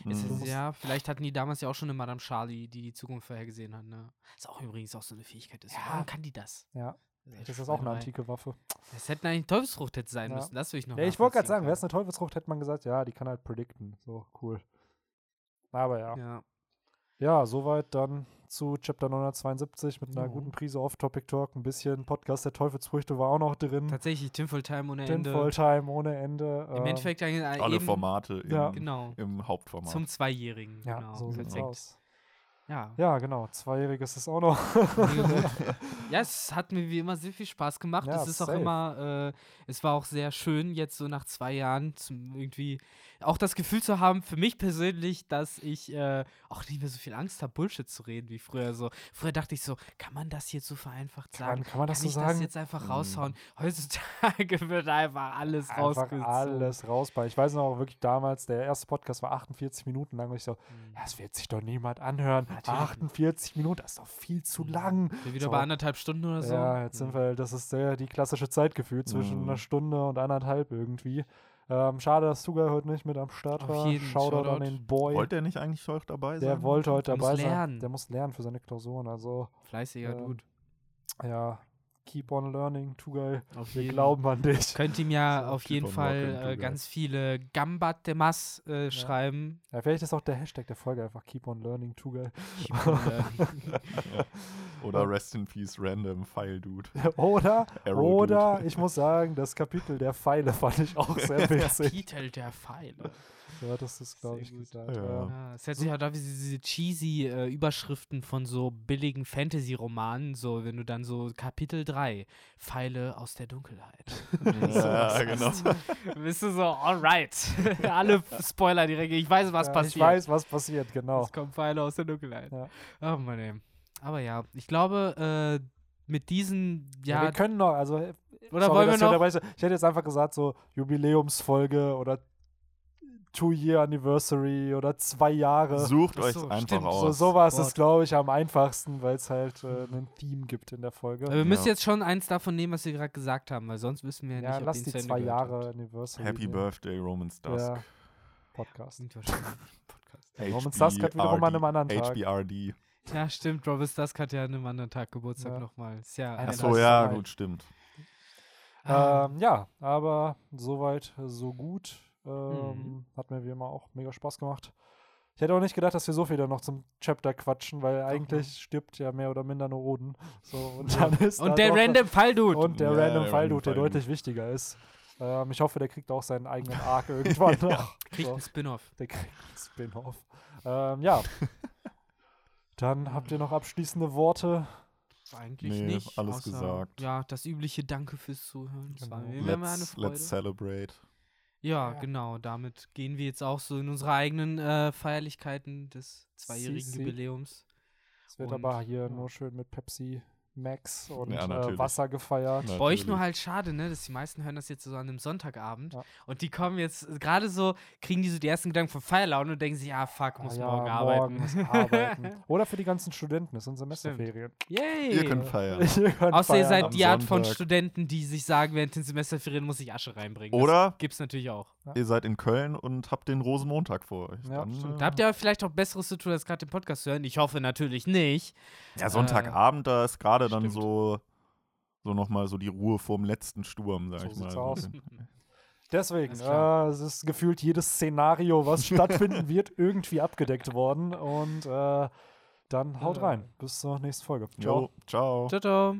Es Mhm. ist, ja, vielleicht hatten die damals ja auch schon eine Madame Charlie, die die Zukunft vorhergesehen hat. Ne? Ist auch übrigens auch so eine Fähigkeit. Ist. Ja. Warum kann die das? ja, vielleicht ist das auch eine antike Waffe. Es hätte eigentlich Teufelsfrucht hätte sein Ja. müssen. Das will ich noch Ja, ich wollte gerade sagen, wäre es eine Teufelsfrucht, hätte man gesagt, ja, die kann halt predikten. So, cool. Aber ja. Ja. Ja, soweit dann zu Chapter 972 mit einer Ja. guten Prise Off-Topic-Talk. Ein bisschen Podcast der Teufelsfrüchte war auch noch drin. Tatsächlich, Tinfoil Time ohne Ende. Tinfoil-Time ohne Ende. Im ähm, Endeffekt eigentlich Alle eben, Formate im, Ja. Genau. im Hauptformat. Zum Zweijährigen. Ja, genau. so sieht's aus. Ja. Ja, genau. Zweijähriges ist auch noch. ja, es hat mir wie immer sehr viel Spaß gemacht. Ja, es ist auch safe. immer, äh, es war auch sehr schön, jetzt so nach zwei Jahren irgendwie auch das Gefühl zu haben, für mich persönlich, dass ich äh, auch nicht mehr so viel Angst habe, Bullshit zu reden wie früher. So, früher dachte ich so, kann man das jetzt so vereinfacht Kann, sagen? kann man das kann so ich sagen? das jetzt einfach Mhm. raushauen? Heutzutage wird einfach alles rausgezogen. alles raus. Bei. Ich weiß noch wirklich damals, der erste Podcast war 48 Minuten lang. Und ich so, Mhm. das wird sich doch niemand anhören. Natürlich. 48 Minuten, das ist doch viel zu lang. Wir wieder So. bei anderthalb Stunden oder so. Ja, jetzt sind wir, das ist sehr die klassische Zeitgefühl zwischen Mhm. einer Stunde und anderthalb irgendwie. Ähm, schade, dass Tuga heute nicht mit am Start Auf war. jeden, Shoutout, an den Boy. Wollte er nicht eigentlich auch dabei sein? der wollte heute Der muss dabei sein. lernen. Der muss lernen für seine Klausuren. Also, Fleißiger Ähm, Dude. ja, keep on learning, Tugai. Auf Wir jeden. glauben an dich. Könnt ihm ja So, auf jeden Fall äh, ganz viele Gambatemas äh, schreiben. Ja, vielleicht ist auch der Hashtag der Folge einfach keep on learning, Tugai. On, äh, Oder Rest in Peace Random File Dude. oder, Arrow oder, Dude. ich muss sagen, das Kapitel der Pfeile fand ich auch sehr witzig. Kapitel der Pfeile. Ja, das ist, glaube ich, gut. gesagt. Ja. Ja. Ja, es hört sich halt auch wie diese cheesy äh, Überschriften von so billigen Fantasy-Romanen, so wenn du dann so Kapitel 3, Pfeile aus der Dunkelheit. Ja, genau. Bist du so, alright. Alle Spoiler direkt, ich weiß, was Ja, passiert. Ich weiß, was passiert, genau. Es kommen Pfeile aus der Dunkelheit. Ja. Oh Mann, ey. Aber ja, ich glaube, äh, mit diesen, Ja, ja, wir können noch, also Oder Sorry, wollen wir noch. Ich hätte jetzt einfach gesagt, so Jubiläumsfolge oder Two-Year Anniversary oder zwei Jahre. Sucht euch so, einfach stimmt. aus. So, sowas Wort. ist, glaube ich, am einfachsten, weil es halt äh, einen Theme gibt in der Folge. Aber wir müssen Ja. jetzt schon eins davon nehmen, was wir gerade gesagt haben, weil sonst wissen wir ja, ja, nicht, ob lass die zwei Jahre habt. Anniversary. Happy nehmen. Birthday, Romans Dusk. Ja, Podcast. Podcast. Ja, Romans Dusk hat wiederum an einem anderen Tag. HBRD. Ja, stimmt. Robert Dusk hat ja an einem anderen Tag Geburtstag Ja. nochmal. Ist ja Achso, ja, gut, stimmt. Ah, Ähm, ja, aber soweit, so gut. Ähm, Mhm. Hat mir wie immer auch mega Spaß gemacht. Ich hätte auch nicht gedacht, dass wir so viel dann noch zum Chapter quatschen, weil eigentlich stirbt ja mehr oder minder nur Oden. So, und dann ist da Und der Random Falldude. Und der Ja, Random Falldude, der deutlich wichtiger ist. Ähm, ich hoffe, der kriegt auch seinen eigenen Arc irgendwann noch. Kriegt So, einen Spin-off. der kriegt einen Spin-off. Ähm, ja. Dann habt ihr noch abschließende Worte. Eigentlich Nee, nicht. alles außer, gesagt. Ja, das übliche Danke fürs Zuhören. Das war Genau. mir immer eine Let's, Freude. let's celebrate. Ja, Ja. genau. Damit gehen wir jetzt auch so in unsere eigenen äh, Feierlichkeiten des zweijährigen. Jubiläums. Es wird Und, aber hier ja. nur schön mit Pepsi Max und Ja, äh, natürlich. Wasser gefeiert. Na- Bei euch nur Natürlich. halt schade, ne, dass die meisten hören das jetzt so an einem Sonntagabend Ja. und die kommen jetzt gerade so, kriegen die so die ersten Gedanken von Feierlaune und denken sich, ja, fuck, muss Ah ja, morgen arbeiten. morgen muss arbeiten. Oder für die ganzen Studenten, das sind Semesterferien. Yay! Ihr könnt feiern. Ihr könnt Außer ihr feiern seid am die Art von Sonntag. Studenten, die sich sagen, während den Semesterferien muss ich Asche reinbringen. Das Oder gibt's natürlich auch. ihr seid in Köln und habt den Rosenmontag vor euch. Ja, Dann, äh, Da habt ihr vielleicht auch Besseres zu tun, als gerade den Podcast zu hören. Ich hoffe natürlich nicht. Ja, Sonntagabend, da ist gerade dann stimmt. so, so nochmal so die Ruhe vorm letzten Sturm, sag So ich mal. aus. Deswegen, äh, es ist gefühlt jedes Szenario, was stattfinden wird, irgendwie abgedeckt worden. Und äh, dann haut Ja. rein. Bis zur nächsten Folge. Ciao. Jo, ciao. Ciao, ciao.